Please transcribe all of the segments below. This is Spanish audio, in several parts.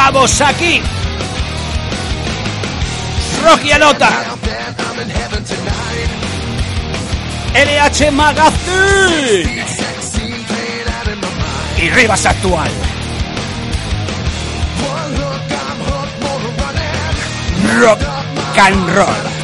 Estamos aquí! Rocky Anota. LH Magazine. Y Rivas Actual. Rock and roll.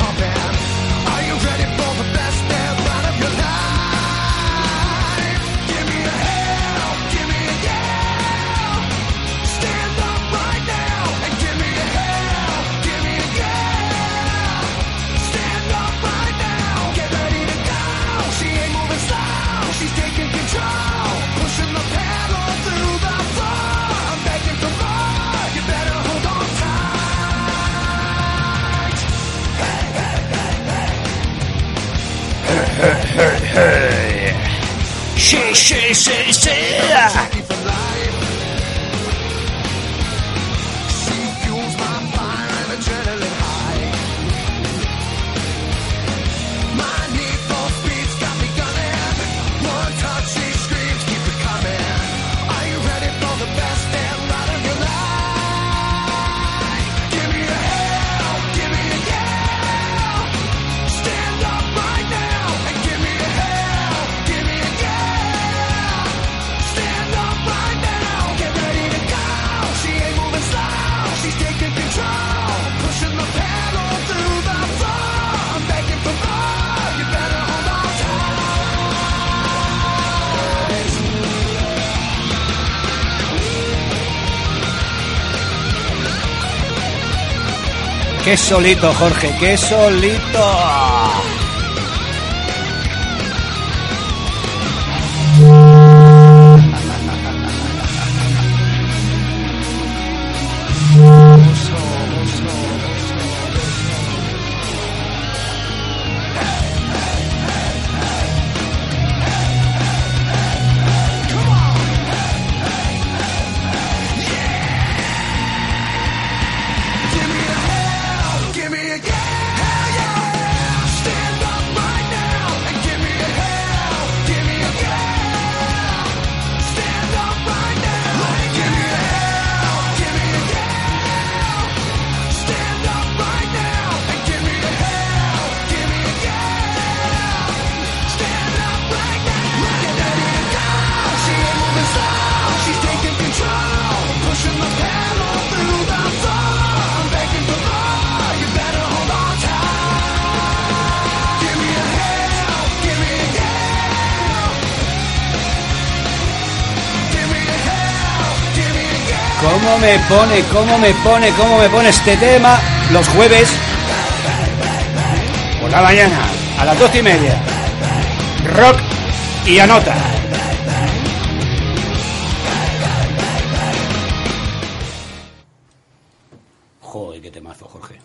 Sí, sí, sí, Qué solito, Jorge, qué solito. Pone, cómo me pone, cómo me pone este tema los jueves por la mañana a las doce y media? Rock y anota. Joder, qué temazo, Jorge.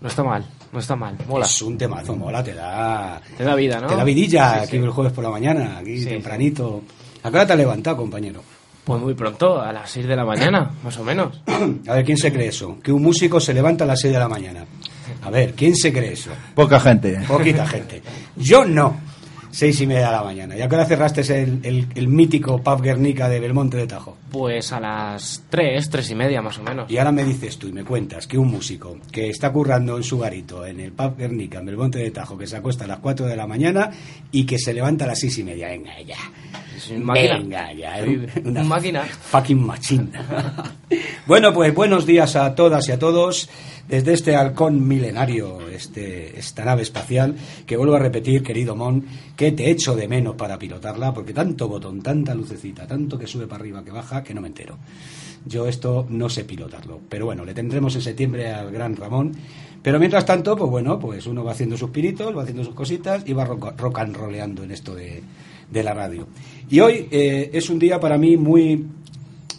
No está mal, no está mal. Mola. Es un temazo, mola, te da. Te da vida, ¿no? Te da vidilla Sí, aquí sí. el jueves por la mañana, aquí Sí, tempranito. ¿A qué hora te has levantado, compañero? Pues muy pronto, a las 6 de la mañana, más o menos. A ver, ¿quién se cree eso? Que un músico se levanta a las 6 de la mañana. A ver, ¿quién se cree eso? Poca gente. Poquita gente. Yo no. Seis y media de la mañana. ¿Y a qué hora cerraste el, el, el mítico pub Guernica de Belmonte de Tajo? Pues a las tres, tres y media más o menos. Y ahora me dices tú y me cuentas que un músico que está currando en su garito en el pub Guernica, en Belmonte de Tajo, que se acuesta a las 4 de la mañana y que se levanta a las seis y media. Venga ya. Máquina. Venga ya. Una un máquina. Fucking machine. bueno, pues buenos días a todas y a todos desde este halcón milenario, este, esta nave espacial, que vuelvo a repetir, querido Mon, que te echo de menos para pilotarla, porque tanto botón, tanta lucecita, tanto que sube para arriba, que baja, que no me entero. Yo esto no sé pilotarlo, pero bueno, le tendremos en septiembre al gran Ramón. Pero mientras tanto, pues bueno, pues uno va haciendo sus piritos, va haciendo sus cositas y va rock, and roleando en esto de, de la radio. Y hoy eh, es un día para mí muy,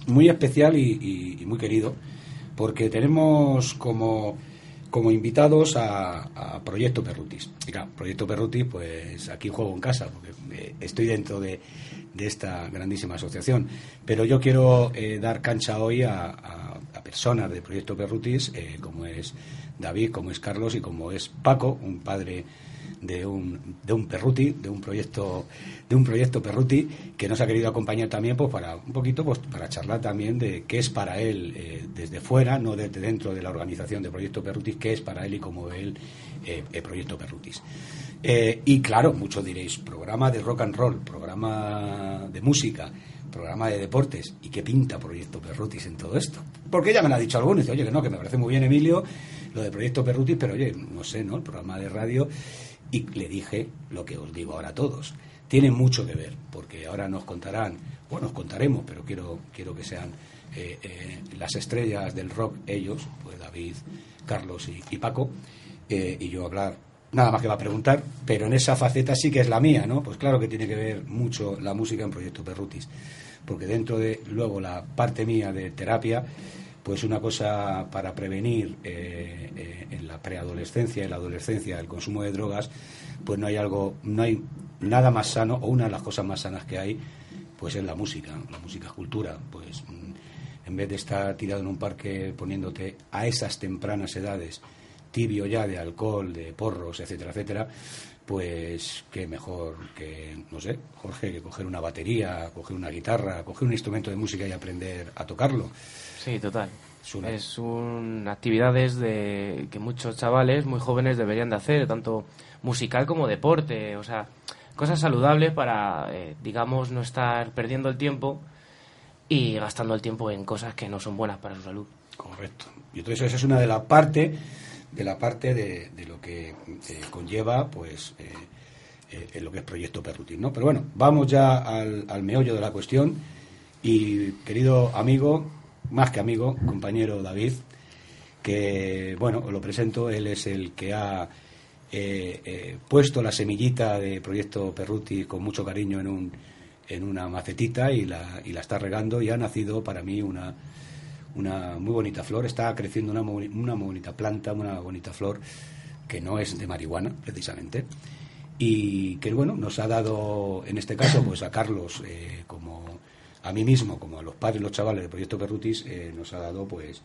muy especial y muy querido, porque tenemos como, como invitados a, a Proyecto Perrutis. Y Proyecto Perrutis, pues aquí juego en casa, porque eh, estoy dentro de, de esta grandísima asociación. Pero yo quiero eh, dar cancha hoy a, a- a personas de Proyecto Perrutis, eh, como es David, como es Carlos y como es Paco, un padre de un, de un Perruti, de un proyecto de un proyecto Perruti que nos ha querido acompañar también pues para un poquito pues para charlar también de qué es para él eh, desde fuera, no desde dentro de la organización de Proyecto Perrutis, qué es para él y como él eh, el Proyecto Perrutis. Eh, y claro, muchos diréis, programa de rock and roll, programa de música, programa de deportes, ¿y qué pinta Proyecto Perrutis en todo esto? Porque ya me lo ha dicho alguno, y dice, oye, que no, que me parece muy bien, Emilio, lo de Proyecto Perrutis, pero oye, no sé, ¿no? El programa de radio, y le dije lo que os digo ahora a todos. Tiene mucho que ver, porque ahora nos contarán, bueno, os contaremos, pero quiero, quiero que sean eh, eh, las estrellas del rock ellos, pues David, Carlos y, y Paco, eh, y yo hablar nada más que va a preguntar, pero en esa faceta sí que es la mía, ¿no? Pues claro que tiene que ver mucho la música en Proyecto Perrutis, porque dentro de luego la parte mía de terapia, pues una cosa para prevenir eh, eh, en la preadolescencia y la adolescencia el consumo de drogas, pues no hay algo, no hay nada más sano, o una de las cosas más sanas que hay, pues es la música, la música es cultura, pues mm, en vez de estar tirado en un parque poniéndote a esas tempranas edades tibio ya de alcohol, de porros, etcétera, etcétera, pues qué mejor que, no sé, Jorge, que coger una batería, coger una guitarra, coger un instrumento de música y aprender a tocarlo. Sí, total. Es una- Es un actividades de que muchos chavales muy jóvenes deberían de hacer, tanto musical como deporte, o sea, cosas saludables para, eh, digamos, no estar perdiendo el tiempo y gastando el tiempo en cosas que no son buenas para su salud. Correcto. Y entonces esa es una de la parte de la parte de, de lo que eh, conlleva pues eh, eh, lo que es proyecto Perrutín, ¿no? Pero bueno, vamos ya al, al meollo de la cuestión y querido amigo, más que amigo, compañero David, que bueno, os lo presento, él es el que ha eh, puesto la semillita de proyecto Perruti con mucho cariño en un en una macetita y la, y la está regando y ha nacido para mí una, una muy bonita flor, está creciendo una, muy- una bonita planta, una bonita flor que no es de marihuana, precisamente, y que bueno, nos ha dado, en este caso, pues a Carlos, eh, como a mí mismo, como a los padres los chavales del Proyecto Perrutis, eh, nos ha dado, pues,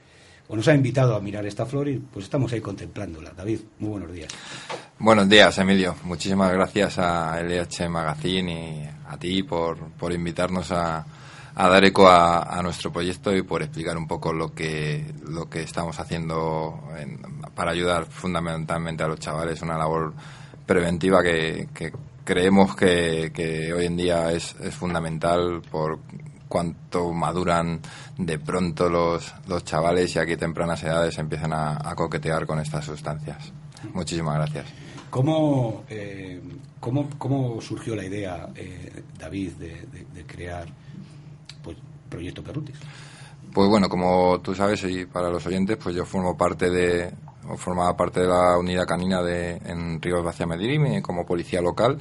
o nos ha invitado a mirar esta flor y pues estamos ahí contemplándola. David, muy buenos días. Buenos días, Emilio. Muchísimas gracias a LH Magazine y a ti por, por invitarnos a, a dar eco a, nuestro proyecto y por explicar un poco lo que, lo que estamos haciendo en- para ayudar fundamentalmente a los chavales. Una labor preventiva que, creemos que, que hoy en día es, es fundamental por cuánto maduran de pronto los, los chavales y a qué tempranas edades empiezan a, coquetear con estas sustancias. Muchísimas gracias. ¿Cómo, eh, cómo, cómo surgió la idea, eh, David, de, crear Proyecto Perrutis? Pues bueno, como tú sabes y para los oyentes, pues yo formo parte de, o formaba parte de la unidad canina de en Ríos Vacia Medirim como policía local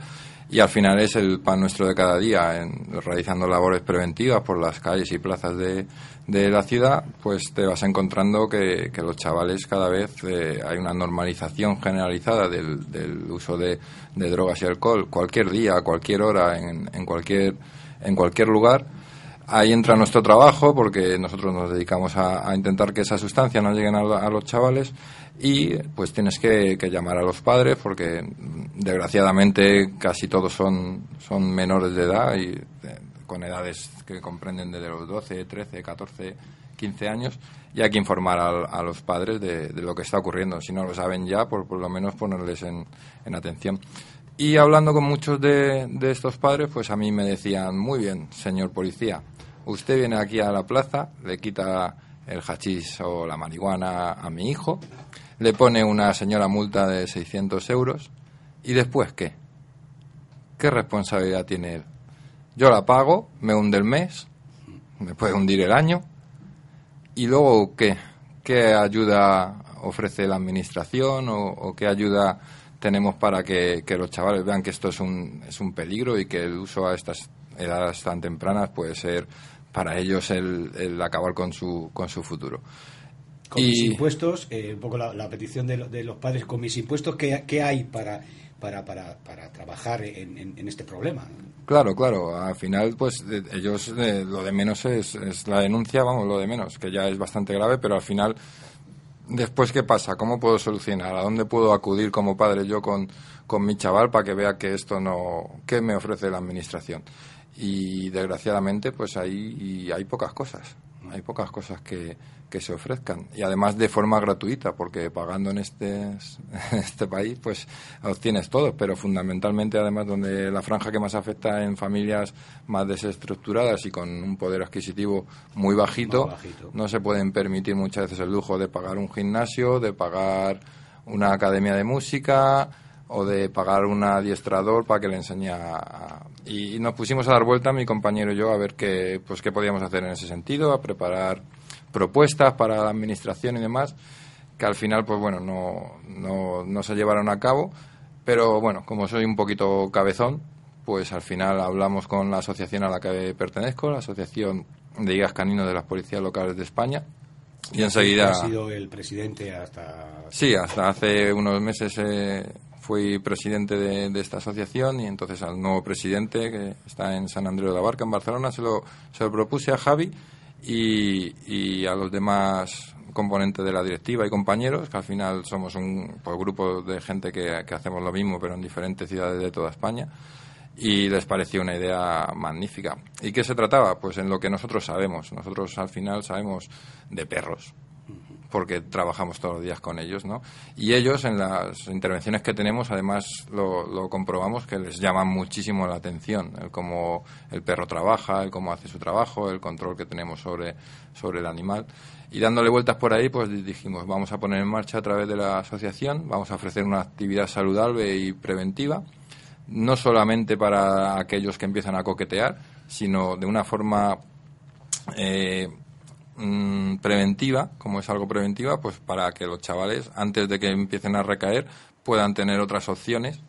y al final es el pan nuestro de cada día, en- realizando labores preventivas por las calles y plazas de, de la ciudad, pues te vas encontrando que, los chavales cada vez eh, hay una normalización generalizada del, del uso de, de drogas y alcohol, cualquier día, cualquier hora, en, en cualquier en cualquier lugar Ahí entra nuestro trabajo porque nosotros nos dedicamos a, intentar que esa sustancia no lleguen a, los chavales y pues tienes que, llamar a los padres porque desgraciadamente casi todos son, son menores de edad y eh, con edades que comprenden desde los 12, 13, 14, 15 años y hay que informar a, los padres de, lo que está ocurriendo. Si no lo saben ya, por, por lo menos ponerles en atención. Y hablando con muchos de, de, estos padres, pues a mí me decían, muy bien, señor policía, Usted viene aquí a la plaza, le quita el hachís o la marihuana a mi hijo, le pone una señora multa de 600 euros y después qué? ¿Qué responsabilidad tiene él? Yo la pago, me hunde el mes, me puede hundir el año y luego qué? ¿Qué ayuda ofrece la administración o, qué ayuda tenemos para que, que, los chavales vean que esto es un, es un peligro y que el uso a estas edades tan tempranas puede ser para ellos el, acabar con su, con su futuro. Con mis impuestos, eh, un poco la, petición de, los padres, con mis impuestos, ¿qué, qué hay para, para, para, para trabajar en, en, este problema? Claro, claro. Al final, pues ellos eh, lo de menos es, es, la denuncia, vamos, lo de menos, que ya es bastante grave, pero al final, después, ¿qué pasa? ¿Cómo puedo solucionar? ¿A dónde puedo acudir como padre yo con, con mi chaval para que vea que esto no. ¿Qué me ofrece la administración? y desgraciadamente pues ahí hay pocas cosas hay pocas cosas que, que, se ofrezcan y además de forma gratuita porque pagando en este en este país pues obtienes todo pero fundamentalmente además donde la franja que más afecta en familias más desestructuradas y con un poder adquisitivo muy bajito, bajito. no se pueden permitir muchas veces el lujo de pagar un gimnasio de pagar una academia de música o de pagar un adiestrador para que le enseñe a, y nos pusimos a dar vuelta mi compañero y yo a ver qué pues qué podíamos hacer en ese sentido a preparar propuestas para la administración y demás que al final pues bueno no, no, no se llevaron a cabo. Pero bueno como soy un poquito cabezón pues al final hablamos con la asociación a la que pertenezco la asociación de guías caninos de las policías locales de España. Y enseguida ha sido el presidente hasta sí hasta hace unos meses eh, fui presidente de, esta asociación y entonces al nuevo presidente que está en San Andrés de la Barca, en Barcelona, se lo, se lo propuse a Javi y, a los demás componentes de la directiva y compañeros, que al final somos un pues, grupo de gente que, que hacemos lo mismo, pero en diferentes ciudades de toda España y les pareció una idea magnífica. ¿Y qué se trataba? Pues en lo que nosotros sabemos. Nosotros al final sabemos de perros, porque trabajamos todos los días con ellos, ¿no? Y ellos en las intervenciones que tenemos, además lo, comprobamos que les llama muchísimo la atención, el cómo el perro trabaja, el cómo hace su trabajo, el control que tenemos sobre, sobre el animal. Y dándole vueltas por ahí, pues dijimos, vamos a poner en marcha a través de la asociación, vamos a ofrecer una actividad saludable y preventiva, no solamente para aquellos que empiezan a coquetear, sino de una forma eh, Mm, preventiva, como es algo preventiva, pues para que los chavales, antes de que empiecen a recaer, puedan tener otras opciones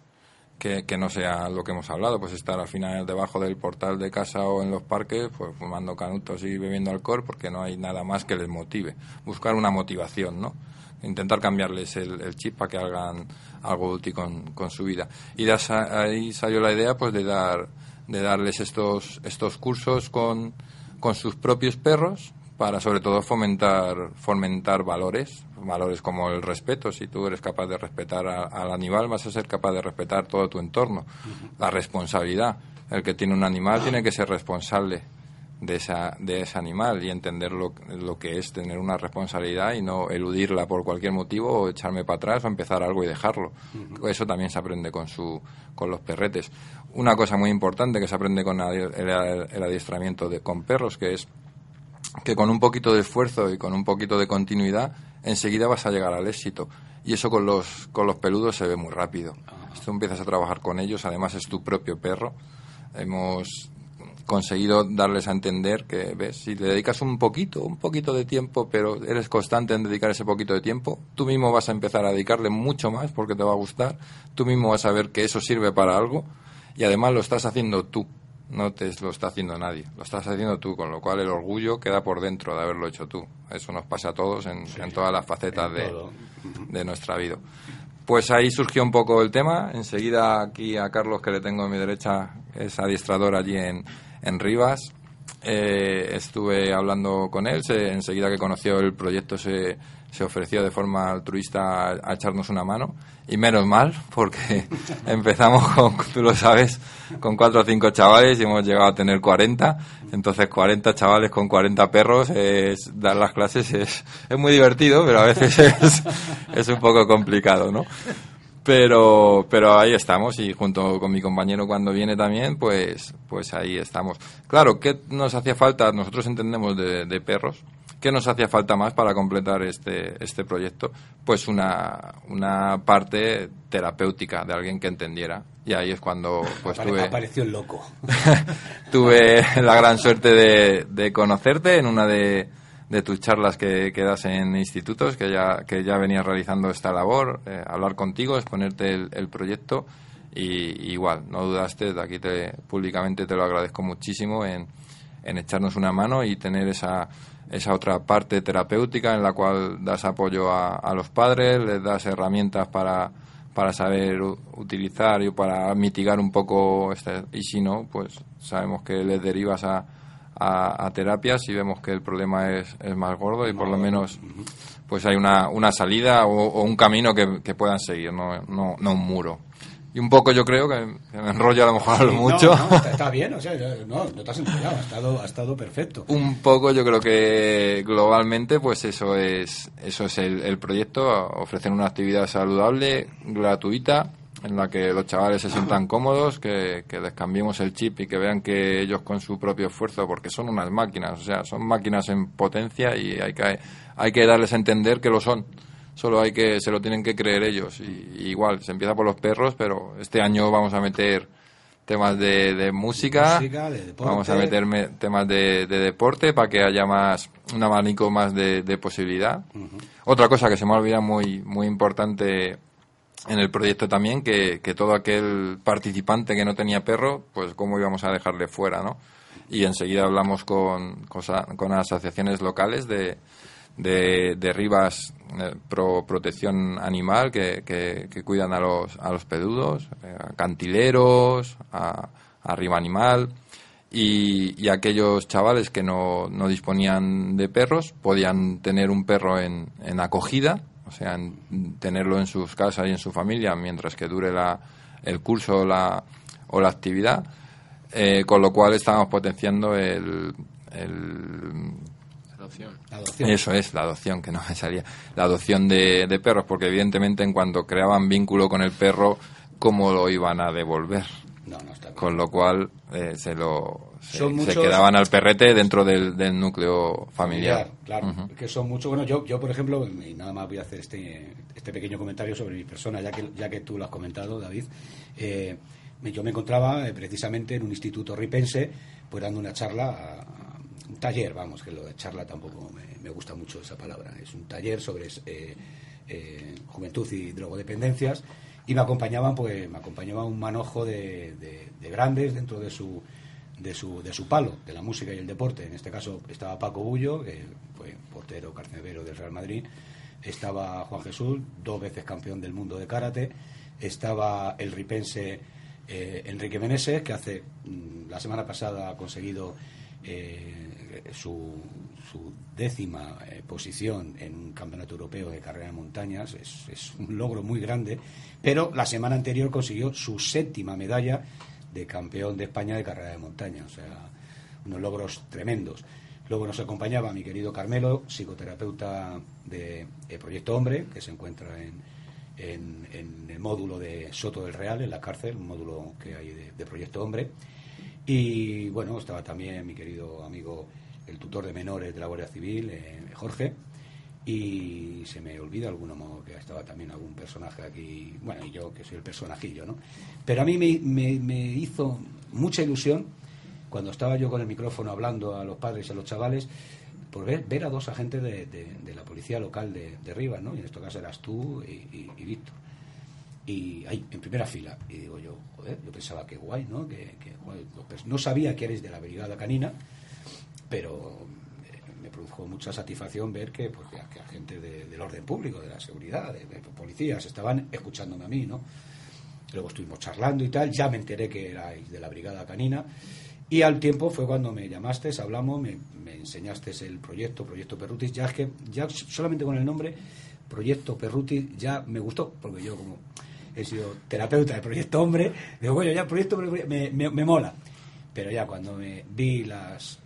que, que, no sea lo que hemos hablado, pues estar al final debajo del portal de casa o en los parques, pues fumando canutos y bebiendo alcohol, porque no hay nada más que les motive. Buscar una motivación, ¿no? Intentar cambiarles el, chip para que hagan algo útil con, con su vida. Y de ahí salió la idea, pues de dar, de darles estos, estos cursos con, con sus propios perros, para sobre todo fomentar, fomentar valores, valores como el respeto. Si tú eres capaz de respetar al animal, vas a ser capaz de respetar todo tu entorno. La responsabilidad. El que tiene un animal tiene que ser responsable de, esa, de ese animal y entender lo, lo que es tener una responsabilidad y no eludirla por cualquier motivo o echarme para atrás o empezar algo y dejarlo. Eso también se aprende con, su, con los perretes. Una cosa muy importante que se aprende con el, el adiestramiento de, con perros, que es que con un poquito de esfuerzo y con un poquito de continuidad enseguida vas a llegar al éxito. Y eso con los, con los peludos se ve muy rápido. Tú empiezas a trabajar con ellos, además es tu propio perro. Hemos conseguido darles a entender que, ves, si le dedicas un poquito, un poquito de tiempo, pero eres constante en dedicar ese poquito de tiempo, tú mismo vas a empezar a dedicarle mucho más porque te va a gustar, tú mismo vas a ver que eso sirve para algo y además lo estás haciendo tú no te lo está haciendo nadie, lo estás haciendo tú, con lo cual el orgullo queda por dentro de haberlo hecho tú. Eso nos pasa a todos en, todas las facetas de, de, nuestra vida. Pues ahí surgió un poco el tema. Enseguida aquí a Carlos, que le tengo a mi derecha, es adiestrador allí en, en Rivas. Eh, estuve hablando con él, se, enseguida que conoció el proyecto se, se ofreció de forma altruista a, echarnos una mano y menos mal porque empezamos con, tú lo sabes, con cuatro o cinco chavales y hemos llegado a tener 40, entonces 40 chavales con 40 perros, es, dar las clases es, es muy divertido, pero a veces es, es un poco complicado, ¿no? Pero pero ahí estamos y junto con mi compañero cuando viene también pues pues ahí estamos. Claro qué nos hacía falta nosotros entendemos de, perros. Qué nos hacía falta más para completar este este proyecto pues una una parte terapéutica de alguien que entendiera. Y ahí es cuando pues tuve apareció el loco. tuve la gran suerte de, de conocerte en una de de tus charlas que, que, das en institutos, que ya, que ya venías realizando esta labor, eh, hablar contigo, exponerte el, proyecto. Y, igual, no dudaste, de aquí te, públicamente te lo agradezco muchísimo en, en echarnos una mano y tener esa, esa otra parte terapéutica en la cual das apoyo a, a los padres, les das herramientas para, para saber utilizar y para mitigar un poco este, y si no, pues sabemos que les derivas a, a, terapias y vemos que el problema es, es más gordo y por lo menos pues hay una, una salida o, un camino que, que, puedan seguir, no, no, no un muro. Y un poco yo creo que, me enrollo a lo mejor mucho. No, está, bien, o sea, no, no te has enrollado, ha estado, ha estado perfecto. Un poco yo creo que globalmente pues eso es, eso es el, el proyecto, ofrecer una actividad saludable, gratuita, en la que los chavales se sientan cómodos, que, que, les cambiemos el chip y que vean que ellos con su propio esfuerzo, porque son unas máquinas, o sea, son máquinas en potencia y hay que, hay que darles a entender que lo son. Solo hay que, se lo tienen que creer ellos. Y, igual, se empieza por los perros, pero este año vamos a meter temas de, música, vamos a meter temas de, deporte para que haya más, un abanico más de, posibilidad. Otra cosa que se me ha olvidado muy, muy importante en el proyecto también que, que, todo aquel participante que no tenía perro, pues cómo íbamos a dejarle fuera, ¿no? Y enseguida hablamos con, con, asociaciones locales de, de, de Rivas eh, Pro Protección Animal que, que, cuidan a los, a los pedudos, eh, cantileros, a, a Riva Animal. Y, y, aquellos chavales que no, no disponían de perros podían tener un perro en, en acogida o sea, tenerlo en sus casas y en su familia mientras que dure la, el curso o la, o la actividad, eh, con lo cual estamos potenciando el, el adopción. Eso es, la adopción, que no me salía. La adopción de, de, perros, porque evidentemente en cuanto creaban vínculo con el perro, ¿cómo lo iban a devolver? Con lo cual eh, se lo se, quedaban al perrete dentro del, del núcleo familiar. Claro, que son muchos. Bueno, yo, yo por ejemplo, y nada más voy a hacer este, este pequeño comentario sobre mi persona, ya que, ya que tú lo has comentado, David. Eh, yo me encontraba eh, precisamente en un instituto ripense, pues dando una charla, un taller, vamos, que lo de charla tampoco me, me gusta mucho esa palabra. Es un taller sobre juventud y drogodependencias y me acompañaban pues me acompañaba un manojo de, de, grandes dentro de su de su, de su palo, de la música y el deporte. En este caso estaba Paco Bullo, que fue portero carcelero del Real Madrid, estaba Juan Jesús, dos veces campeón del mundo de karate, estaba el ripense eh, Enrique Meneses, que hace mm, la semana pasada ha conseguido eh, su, su, décima eh, posición en un campeonato europeo de carrera de montañas, es, es, un logro muy grande, pero la semana anterior consiguió su séptima medalla de campeón de España de carrera de montaña, o sea, unos logros tremendos. Luego nos acompañaba mi querido Carmelo, psicoterapeuta de, Proyecto Hombre, que se encuentra en, en, el módulo de Soto del Real, en la cárcel, un módulo que hay de Proyecto Hombre. Y bueno, estaba también mi querido amigo, el tutor de menores de la Guardia Civil, eh, Jorge. Y se me olvida alguno que estaba también algún personaje aquí, bueno, y yo que soy el personajillo, ¿no? Pero a mí me, hizo mucha ilusión cuando estaba yo con el micrófono hablando a los padres y a los chavales, por ver, ver a dos agentes de, la policía local de, de Rivas, ¿no? Y en este caso eras tú y, Víctor y ahí en primera fila y digo yo joder yo pensaba que guay no que, no sabía que eres de la brigada canina pero me produjo mucha satisfacción ver que pues que, agentes del orden público de la seguridad de, policías estaban escuchándome a mí no luego estuvimos charlando y tal ya me enteré que erais de la brigada canina Y al tiempo fue cuando me llamaste, hablamos, me, me enseñaste el proyecto, Proyecto Perrutis. Ya es que, ya solamente con el nombre, Proyecto Perrutis, ya me gustó, porque yo como he sido terapeuta de Proyecto Hombre, digo, bueno, ya Proyecto me, me mola. Pero ya cuando me vi las,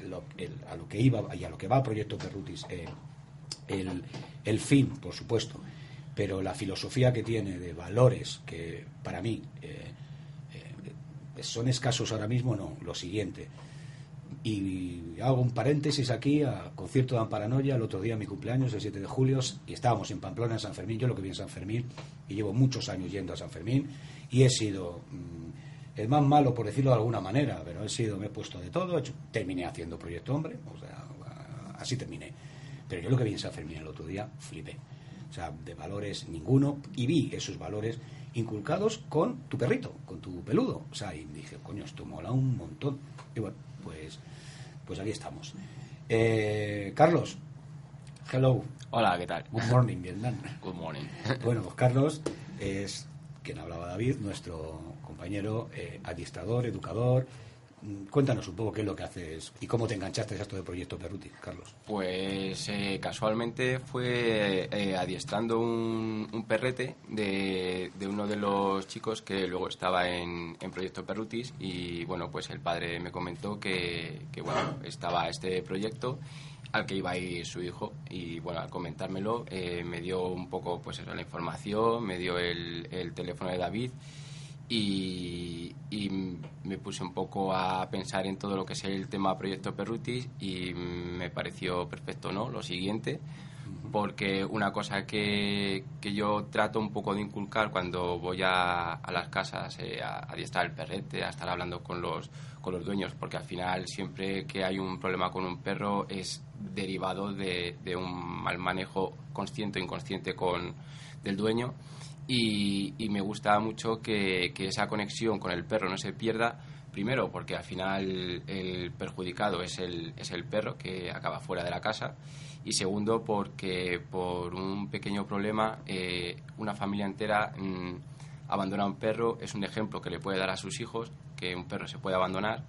a lo que iba y a lo que va Proyecto Perrutis, eh, el, el fin, por supuesto, pero la filosofía que tiene de valores que para mí eh, eh, son escasos ahora mismo, no, lo siguiente. Y hago un paréntesis aquí a concierto de Amparanoia, el otro día mi cumpleaños, el 7 de julio, y estábamos en Pamplona, en San Fermín, yo lo que vi en San Fermín, y llevo muchos años yendo a San Fermín, y he sido mm, el más malo, por decirlo de alguna manera, pero he sido, me he puesto de todo, terminé haciendo Proyecto Hombre, o sea, así terminé. Pero yo lo que vi en San Fermín el otro día, flipé o sea, de valores ninguno, y vi esos valores inculcados con tu perrito, con tu peludo. O sea, y dije, coño, esto mola un montón. Y bueno, pues, pues aquí estamos. Eh, Carlos, hello. Hola, ¿qué tal? Good morning, Vietnam. Good morning. Bueno, pues Carlos es quien hablaba David, nuestro compañero eh, adiestrador, educador, Cuéntanos un poco qué es lo que haces y cómo te enganchaste a esto de Proyecto Perruti, Carlos. Pues eh, casualmente fue eh, adiestrando un, perrete de, uno de los chicos que luego estaba en, Proyecto Perrutis y bueno, pues el padre me comentó que, bueno, estaba este proyecto al que iba a ir su hijo y bueno, al comentármelo eh, me dio un poco pues eso, la información, me dio el, el teléfono de David y, me puse un poco a pensar en todo lo que es el tema Proyecto Perrutis y me pareció perfecto, ¿no? Lo siguiente, porque una cosa que, que yo trato un poco de inculcar cuando voy a, a las casas eh, a, adiestrar el perrete, a estar hablando con los, con los dueños, porque al final siempre que hay un problema con un perro es derivado de, de un mal manejo consciente o inconsciente con, del dueño y, me gusta mucho que, esa conexión con el perro no se pierda, primero porque al final el perjudicado es el, es el perro que acaba fuera de la casa y segundo porque por un pequeño problema eh, una familia entera mm, abandona a un perro, es un ejemplo que le puede dar a sus hijos que un perro se puede abandonar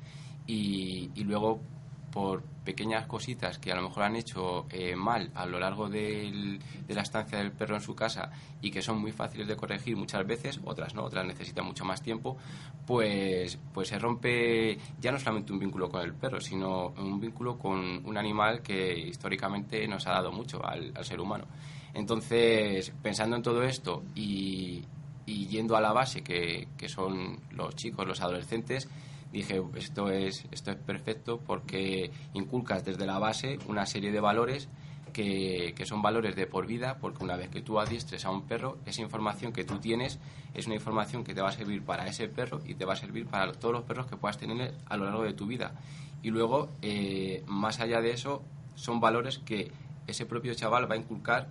y, y luego por pequeñas cositas que a lo mejor han hecho eh, mal a lo largo de la estancia del perro en su casa y que son muy fáciles de corregir muchas veces, otras no, otras necesitan mucho más tiempo, pues, pues se rompe ya no solamente un vínculo con el perro, sino un vínculo con un animal que históricamente nos ha dado mucho al, ser humano. Entonces, pensando en todo esto y, y yendo a la base, que, que son los chicos, los adolescentes, dije, esto es, esto es perfecto porque inculcas desde la base una serie de valores que, que, son valores de por vida, porque una vez que tú adiestres a un perro, esa información que tú tienes es una información que te va a servir para ese perro y te va a servir para todos los perros que puedas tener a lo largo de tu vida. Y luego, eh, más allá de eso, son valores que ese propio chaval va a inculcar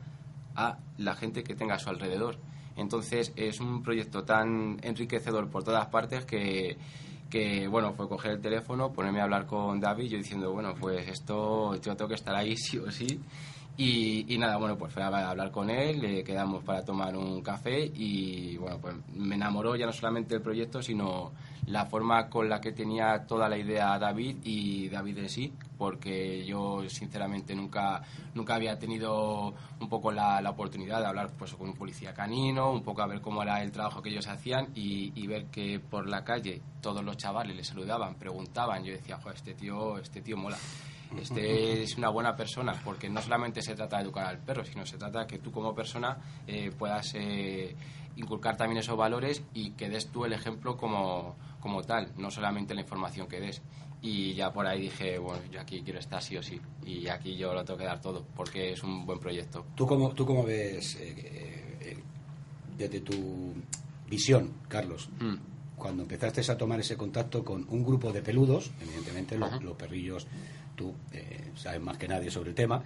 a la gente que tenga a su alrededor. Entonces, es un proyecto tan enriquecedor por todas partes que que bueno, fue coger el teléfono, ponerme a hablar con David, yo diciendo, bueno, pues esto yo tengo que estar ahí sí o sí. Y, nada, bueno, pues fue a hablar con él, le quedamos para tomar un café y bueno, pues me enamoró ya no solamente el proyecto, sino la forma con la que tenía toda la idea David y David de sí, porque yo sinceramente nunca, nunca había tenido un poco la, la, oportunidad de hablar pues, con un policía canino, un poco a ver cómo era el trabajo que ellos hacían y, y ver que por la calle todos los chavales le saludaban, preguntaban, yo decía, joder, este tío, este tío mola este es una buena persona, porque no solamente se trata de educar al perro, sino se trata que tú como persona eh, puedas eh, inculcar también esos valores y que des tú el ejemplo como, como tal, no solamente la información que des. Y ya por ahí dije, bueno, yo aquí quiero estar sí o sí, y aquí yo lo tengo que dar todo, porque es un buen proyecto. ¿Tú cómo, tú cómo ves, eh, desde tu visión, Carlos, mm. cuando empezaste a tomar ese contacto con un grupo de peludos, evidentemente los perrillos tú eh, sabes más que nadie sobre el tema,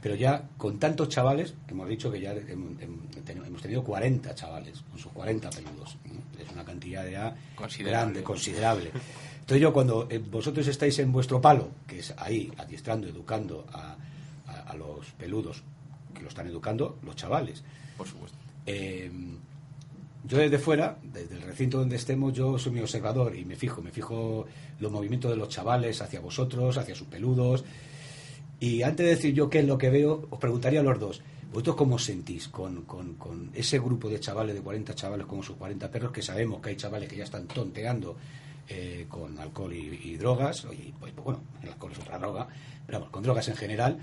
pero ya con tantos chavales, hemos dicho que ya hemos tenido 40 chavales, con sus 40 peludos, es una cantidad ya grande, considerable. Entonces yo cuando eh, vosotros estáis en vuestro palo, que es ahí, adiestrando, educando a, los peludos, que lo están educando los chavales. Por supuesto. Eh, yo desde fuera, desde el recinto donde estemos, yo soy mi observador y me fijo, me fijo los movimientos de los chavales hacia vosotros, hacia sus peludos. Y antes de decir yo qué es lo que veo, os preguntaría a los dos, ¿vosotros cómo os sentís con, con, con ese grupo de chavales, de 40 chavales como sus 40 perros, que sabemos que hay chavales que ya están tonteando eh, con alcohol y, drogas, y, pues, bueno, el alcohol es otra droga, pero vamos, con drogas en general,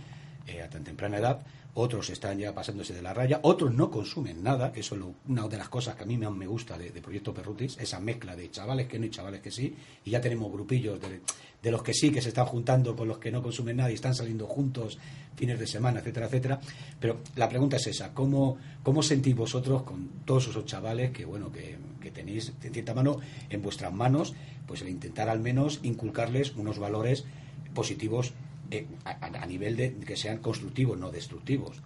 eh, a tan temprana edad, otros están ya pasándose de la raya, otros no consumen nada, eso es una de las cosas que a mí me gusta de, Proyecto Perrutis, esa mezcla de chavales que no y chavales que sí, y ya tenemos grupillos de, de, los que sí, que se están juntando con los que no consumen nada y están saliendo juntos fines de semana, etcétera, etcétera. Pero la pregunta es esa, ¿cómo, cómo sentís vosotros con todos esos chavales que, bueno, que, que tenéis, en cierta mano, en vuestras manos, pues el intentar al menos inculcarles unos valores positivos eh, a, nivel de que sean constructivos, no destructivos.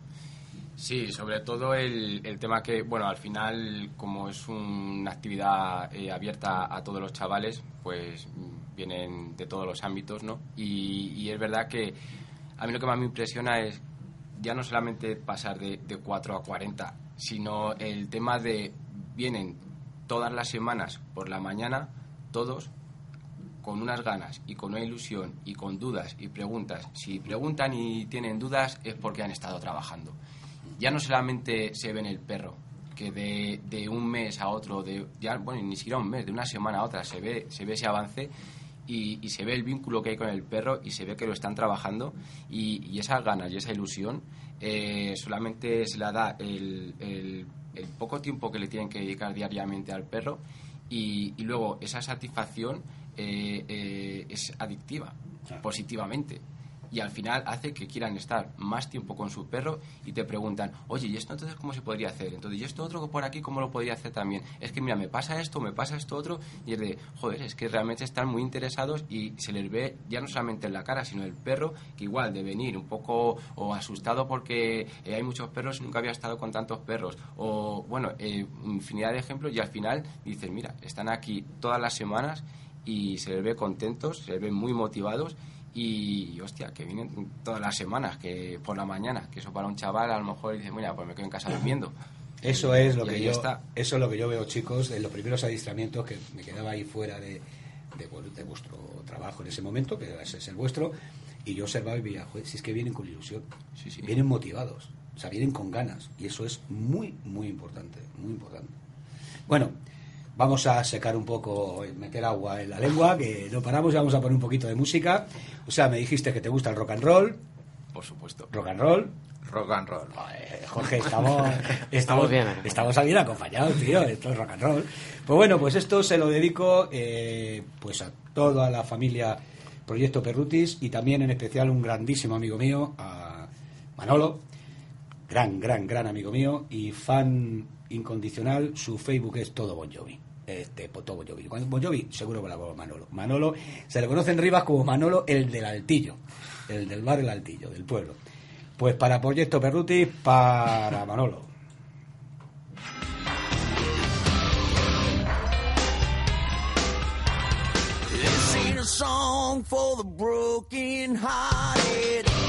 Sí, sobre todo el, el, tema que, bueno, al final, como es una actividad eh, abierta a todos los chavales, pues vienen de todos los ámbitos, ¿no? Y, es verdad que a mí lo que más me impresiona es ya no solamente pasar de, de 4 a 40, sino el tema de vienen todas las semanas por la mañana, todos, con unas ganas y con una ilusión y con dudas y preguntas. Si preguntan y tienen dudas es porque han estado trabajando. Ya no solamente se ve en el perro, que de, de un mes a otro, de, ya, bueno, ni siquiera un mes, de una semana a otra se ve, se ve ese avance y, y, se ve el vínculo que hay con el perro y se ve que lo están trabajando y, y esas ganas y esa ilusión eh, solamente se la da el, el, el, poco tiempo que le tienen que dedicar diariamente al perro y, y luego esa satisfacción eh, eh, es adictiva, positivamente. Y al final hace que quieran estar más tiempo con su perro y te preguntan, oye, ¿y esto entonces cómo se podría hacer? Entonces, ¿y esto otro por aquí cómo lo podría hacer también? Es que, mira, me pasa esto, me pasa esto otro, y es de, joder, es que realmente están muy interesados y se les ve ya no solamente en la cara, sino el perro, que igual de venir un poco o asustado porque eh, hay muchos perros y nunca había estado con tantos perros, o bueno, infinidad de ejemplos, y al final dices, mira, están aquí todas las semanas y se les ve contentos, se les ve muy motivados y, hostia, que vienen todas las semanas, que por la mañana, que eso para un chaval a lo mejor dice, mira, pues me quedo en casa durmiendo. Eso es lo que yo está. eso es lo que yo veo, chicos, en los primeros adiestramientos que me quedaba ahí fuera de, de, vuestro trabajo en ese momento, que ese es el vuestro, y yo observaba y veía, si es que vienen con ilusión, sí, sí. vienen motivados, o sea, vienen con ganas, y eso es muy, muy importante, muy importante. Bueno, Vamos a secar un poco, meter agua en la lengua, que no paramos y vamos a poner un poquito de música. O sea, me dijiste que te gusta el rock and roll. Por supuesto. Rock and roll. Rock and roll. Jorge, estamos, estamos, bien, estamos bien acompañados, tío. Esto es rock and roll. Pues bueno, pues esto se lo dedico eh, pues a toda la familia Proyecto Perrutis y también en especial un grandísimo amigo mío, a Manolo. Gran, gran, gran amigo mío y fan incondicional. Su Facebook es todo Bon Jovi este, Bon Jovi. Bon Jovi seguro que la Manolo. Manolo, se le conoce en Rivas como Manolo el del Altillo, el del bar El Altillo, del pueblo. Pues para Proyecto Perruti, para Manolo. song for the broken hearted.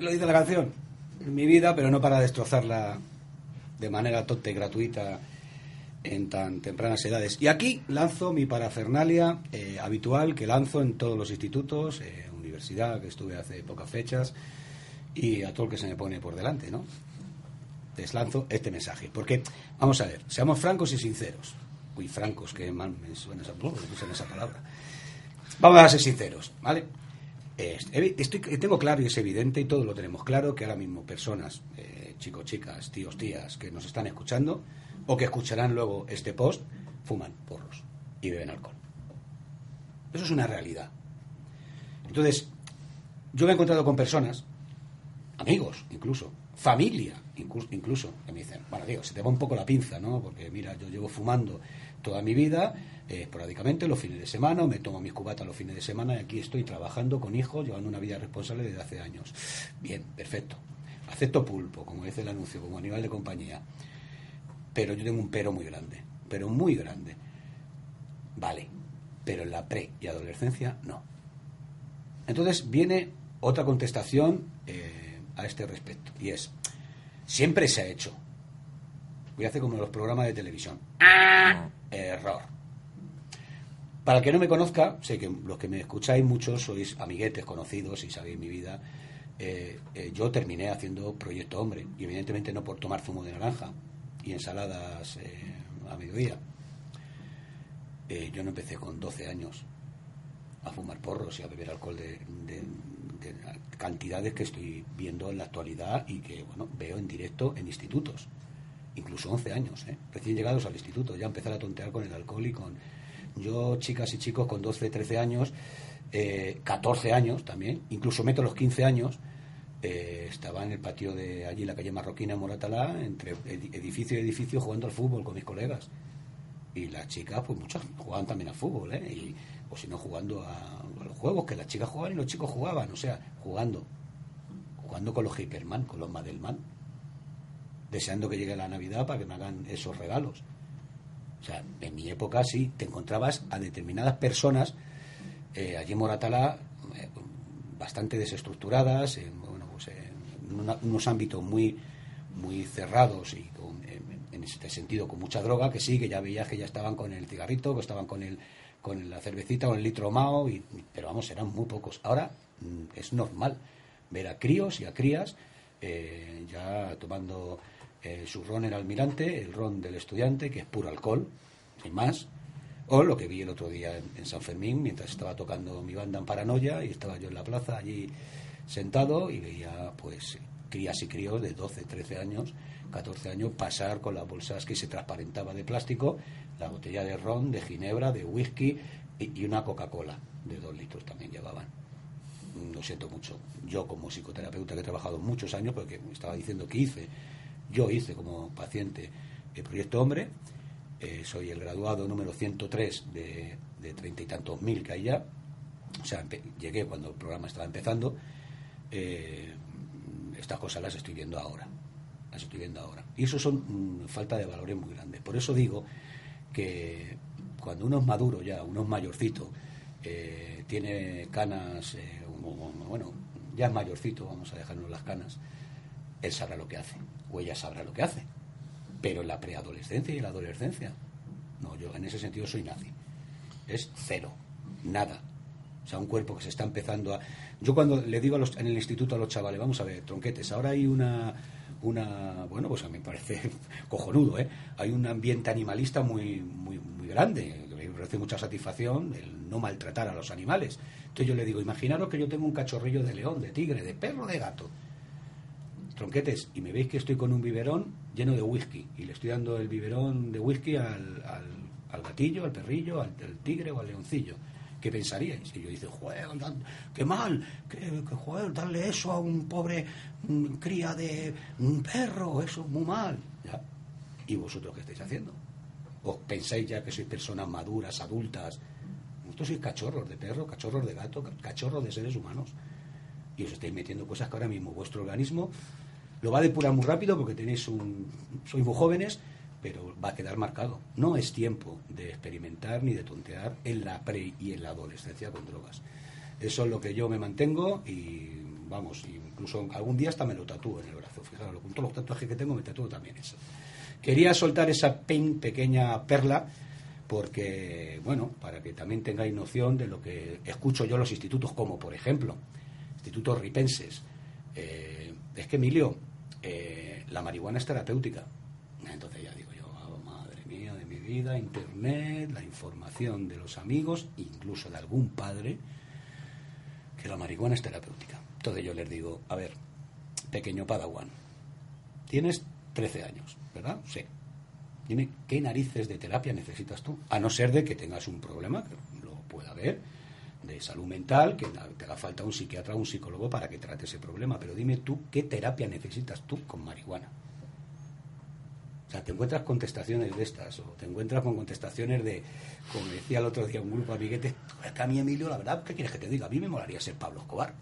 Lo dice la canción. Mi vida, pero no para destrozarla de manera tonta y gratuita en tan tempranas edades. Y aquí lanzo mi parafernalia eh, habitual que lanzo en todos los institutos, eh, universidad, que estuve hace pocas fechas, y a todo el que se me pone por delante, ¿no? Les lanzo este mensaje. Porque, vamos a ver, seamos francos y sinceros. Uy, francos, que mal me suena esa, esa palabra. Vamos a ser sinceros, ¿vale? Estoy, tengo claro y es evidente y todos lo tenemos claro que ahora mismo personas, eh, chicos, chicas, tíos, tías que nos están escuchando o que escucharán luego este post, fuman porros y beben alcohol. Eso es una realidad. Entonces, yo me he encontrado con personas, amigos incluso, familia incluso, que me dicen, bueno, digo, se te va un poco la pinza, ¿no? Porque mira, yo llevo fumando toda mi vida, eh, esporádicamente, los fines de semana, me tomo mis cubatas los fines de semana y aquí estoy trabajando con hijos, llevando una vida responsable desde hace años. Bien, perfecto. Acepto pulpo, como dice el anuncio, como animal de compañía. Pero yo tengo un pero muy grande, pero muy grande. Vale, pero en la pre y adolescencia no. Entonces viene otra contestación eh, a este respecto, y es, siempre se ha hecho. Voy a hacer como los programas de televisión. Ah. Error. Para el que no me conozca, sé que los que me escucháis muchos sois amiguetes, conocidos y sabéis mi vida. Eh, eh, yo terminé haciendo Proyecto Hombre, y evidentemente no por tomar zumo de naranja y ensaladas a mediodía. yo no empecé con 12 años a fumar porros y a beber alcohol de, cantidades que estoy viendo en la actualidad y que bueno veo en directo en institutos incluso 11 años ¿eh? recién llegados al instituto ya empezar a tontear con el alcohol y con yo chicas y chicos con 12 13 años eh, 14 años también incluso meto los 15 años eh, estaba en el patio de allí en la calle Marroquina Moratalá entre edificio y edificio jugando al fútbol con mis colegas y las chicas pues muchas jugaban también al fútbol ¿eh? y o si no jugando a, los juegos que las chicas jugaban y los chicos jugaban, o sea, jugando, jugando con los Hyperman, con los Madelman, deseando que llegue la Navidad para que me hagan esos regalos. O sea, en mi época sí, te encontrabas a determinadas personas eh, allí en Moratalá eh, bastante desestructuradas, en, bueno, pues en unos ámbitos muy, muy cerrados y en este sentido con mucha droga, que sí, que ya veías que ya estaban con el cigarrito, que estaban con el con la cervecita o el litro mao, y, pero vamos, eran muy pocos. Ahora mm, es normal ver a críos y a crías eh, ya tomando eh, su ron el almirante, el ron del estudiante, que es puro alcohol, sin más. O lo que vi el otro día en, San Fermín, mientras estaba tocando mi banda en Paranoia y estaba yo en la plaza allí sentado y veía pues crías y críos de 12, 13 años, 14 años pasar con las bolsas que se transparentaba de plástico la botella de ron, de ginebra, de whisky y, una Coca-Cola de dos litros también llevaban. Lo siento mucho. Yo como psicoterapeuta que he trabajado muchos años, porque estaba diciendo que hice, yo hice como paciente el proyecto Hombre, eh, soy el graduado número 103 de, treinta y tantos mil que hay ya, o sea, llegué cuando el programa estaba empezando, eh, estas cosas las estoy viendo ahora, las estoy viendo ahora. Y eso son mm, falta de valores muy grandes. Por eso digo que cuando uno es maduro ya, uno es mayorcito, eh, tiene canas, bueno, ya es mayorcito, vamos a dejarnos las canas, él sabrá lo que hace, o ella sabrá lo que hace. Pero la preadolescencia y la adolescencia, no, yo en ese sentido soy nazi. Es cero, nada. O sea, un cuerpo que se está empezando a... Yo cuando le digo en el instituto a los chavales, vamos a ver, tronquetes, ahora hay una una, bueno, pues a mí me parece cojonudo, ¿eh? Hay un ambiente animalista muy, muy, muy grande, me parece mucha satisfacción el no maltratar a los animales. Entonces yo le digo, imaginaros que yo tengo un cachorrillo de león, de tigre, de perro, de gato. Y me veis que estoy con un biberón lleno de whisky, y le estoy dando el biberón de whisky al, al, gatillo, al perrillo, al, tigre o al leoncillo ¿qué pensaríais? Y yo dice, joder, qué mal, que, joder, darle eso a un pobre mm, cría de un perro, eso es muy mal. ¿Y vosotros qué estáis haciendo? ¿Os pensáis ya que sois personas maduras, adultas? Vosotros sois cachorros de perro, cachorros de gato, cachorros de seres humanos. Y os estáis metiendo cosas que ahora mismo vuestro organismo lo va a depurar muy rápido porque tenéis un... sois muy jóvenes pero va a quedar marcado. No es tiempo de experimentar ni de tontear en la pre y en la adolescencia con drogas. Eso es lo que yo me mantengo y vamos, incluso algún día hasta me lo tatúo en el brazo. Fijaros, con todos los tatuajes que tengo me tatúo también eso. Quería soltar esa pequeña perla porque, bueno, para que también tengáis noción de lo que escucho yo en los institutos, como por ejemplo, institutos ripenses. Eh, es que, Emilio, eh, la marihuana es terapéutica. Entonces ya digo yo, oh, madre mía de mi vida, internet, la información de los amigos, incluso de algún padre, que la marihuana es terapéutica. Entonces yo les digo, a ver, pequeño Padawan, tienes 13 años, ¿verdad? Sí. Dime, ¿qué narices de terapia necesitas tú? A no ser de que tengas un problema, que lo pueda haber, de salud mental, que te haga falta un psiquiatra o un psicólogo para que trate ese problema. Pero dime tú, ¿qué terapia necesitas tú con marihuana? O sea, te encuentras contestaciones de estas, o te encuentras con contestaciones de, como decía el otro día un grupo de amiguetes, a mí, Emilio, la verdad, ¿qué quieres que te diga? A mí me molaría ser Pablo Escobar.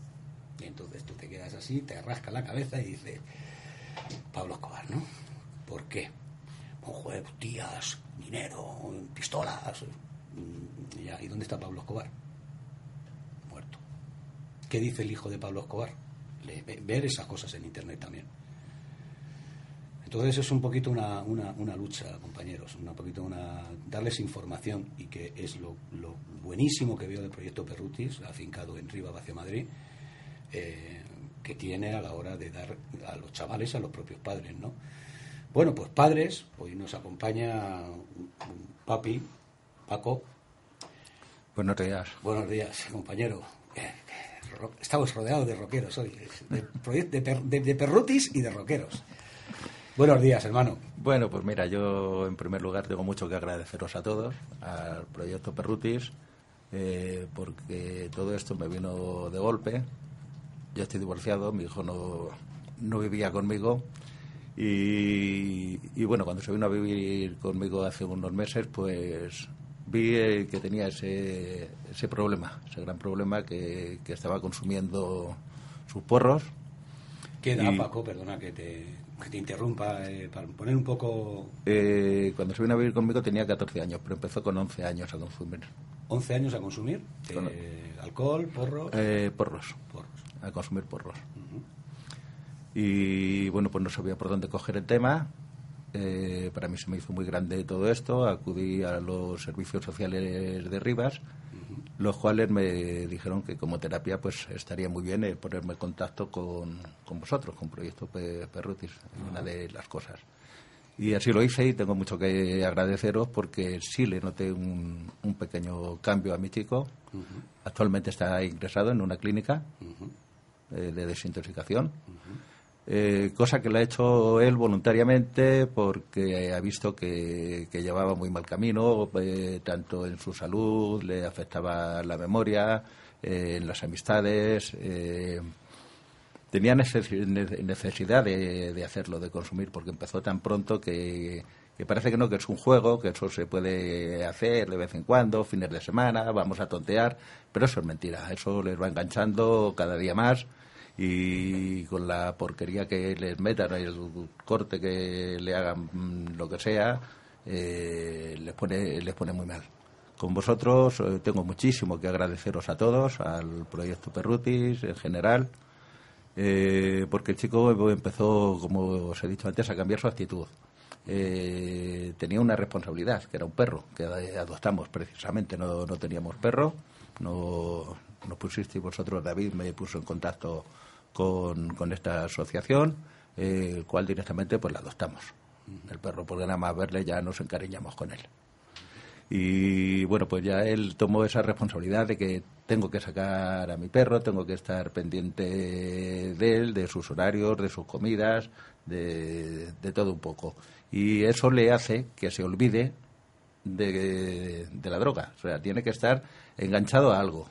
Y entonces tú te quedas así, te rascas la cabeza y dices, Pablo Escobar, ¿no? ¿Por qué? Pues, tías, dinero, pistolas. Mm, ¿Y dónde está Pablo Escobar? ¿Qué dice el hijo de Pablo Escobar? ver esas cosas en Internet también. Entonces es un poquito una, una, lucha, compañeros, un poquito una darles información y que es lo, lo buenísimo que veo del proyecto Perrutis, afincado en Riva hacia Madrid, eh, que tiene a la hora de dar a los chavales, a los propios padres, ¿no? Bueno, pues padres, hoy nos acompaña un papi, Paco. Buenos días. Buenos días, compañero. Estamos rodeados de roqueros hoy, de, de, perrutis y de roqueros. Buenos días, hermano. Bueno, pues mira, yo en primer lugar tengo mucho que agradeceros a todos, al proyecto Perrutis, eh, porque todo esto me vino de golpe. Yo estoy divorciado, mi hijo no, no vivía conmigo y, bueno, cuando se vino a vivir conmigo hace unos meses, pues vi eh, que tenía ese, ese problema, ese gran problema que, estaba consumiendo sus porros. ¿Qué edad, Paco? Perdona que te, que te interrumpa, eh, para poner un poco... Eh, cuando se vino a vivir conmigo tenía 14 años, pero empezó con 11 años a consumir. ¿11 años a consumir? ¿Alcohol, porros? porros. Porros. A consumir porros y bueno, pues no sabía por dónde coger el tema. Eh, para mí se me hizo muy grande todo esto. Acudí a los servicios sociales de Rivas, los cuales me dijeron que como terapia pues estaría muy bien eh, ponerme en contacto con, con vosotros, con Proyecto Perrutis, una de las cosas. Y así lo hice y tengo mucho que agradeceros porque sí le noté un, un pequeño cambio a mi chico. Actualmente está ingresado en una clínica eh, de desintoxicación. Eh, cosa que lo ha hecho él voluntariamente porque ha visto que, llevaba muy mal camino, eh, tanto en su salud, le afectaba la memoria, eh, en las amistades. tenía necesidad de, hacerlo, de consumir, porque empezó tan pronto que, que parece que no, que es un juego, que eso se puede hacer de vez en cuando, fines de semana, vamos a tontear, pero eso es mentira, eso les va enganchando cada día más y con la porquería que les metan, el corte que le hagan, mm, lo que sea, eh, les, pone, les pone muy mal. Con vosotros eh, tengo muchísimo que agradeceros a todos, al proyecto Perrutis en general, eh, porque el chico empezó, como os he dicho antes, a cambiar su actitud. tenía una responsabilidad, que era un perro, que adoptamos precisamente, no, no teníamos perro, no, no pusisteis vosotros, David me puso en contacto con, con esta asociación, eh, el cual directamente pues la adoptamos. El perro, porque nada más verle ya nos encariñamos con él. Y bueno, pues ya él tomó esa responsabilidad de que tengo que sacar a mi perro, tengo que estar pendiente de él, de sus horarios, de sus comidas, de, de todo un poco. Y eso le hace que se olvide de, de la droga. O sea, tiene que estar enganchado a algo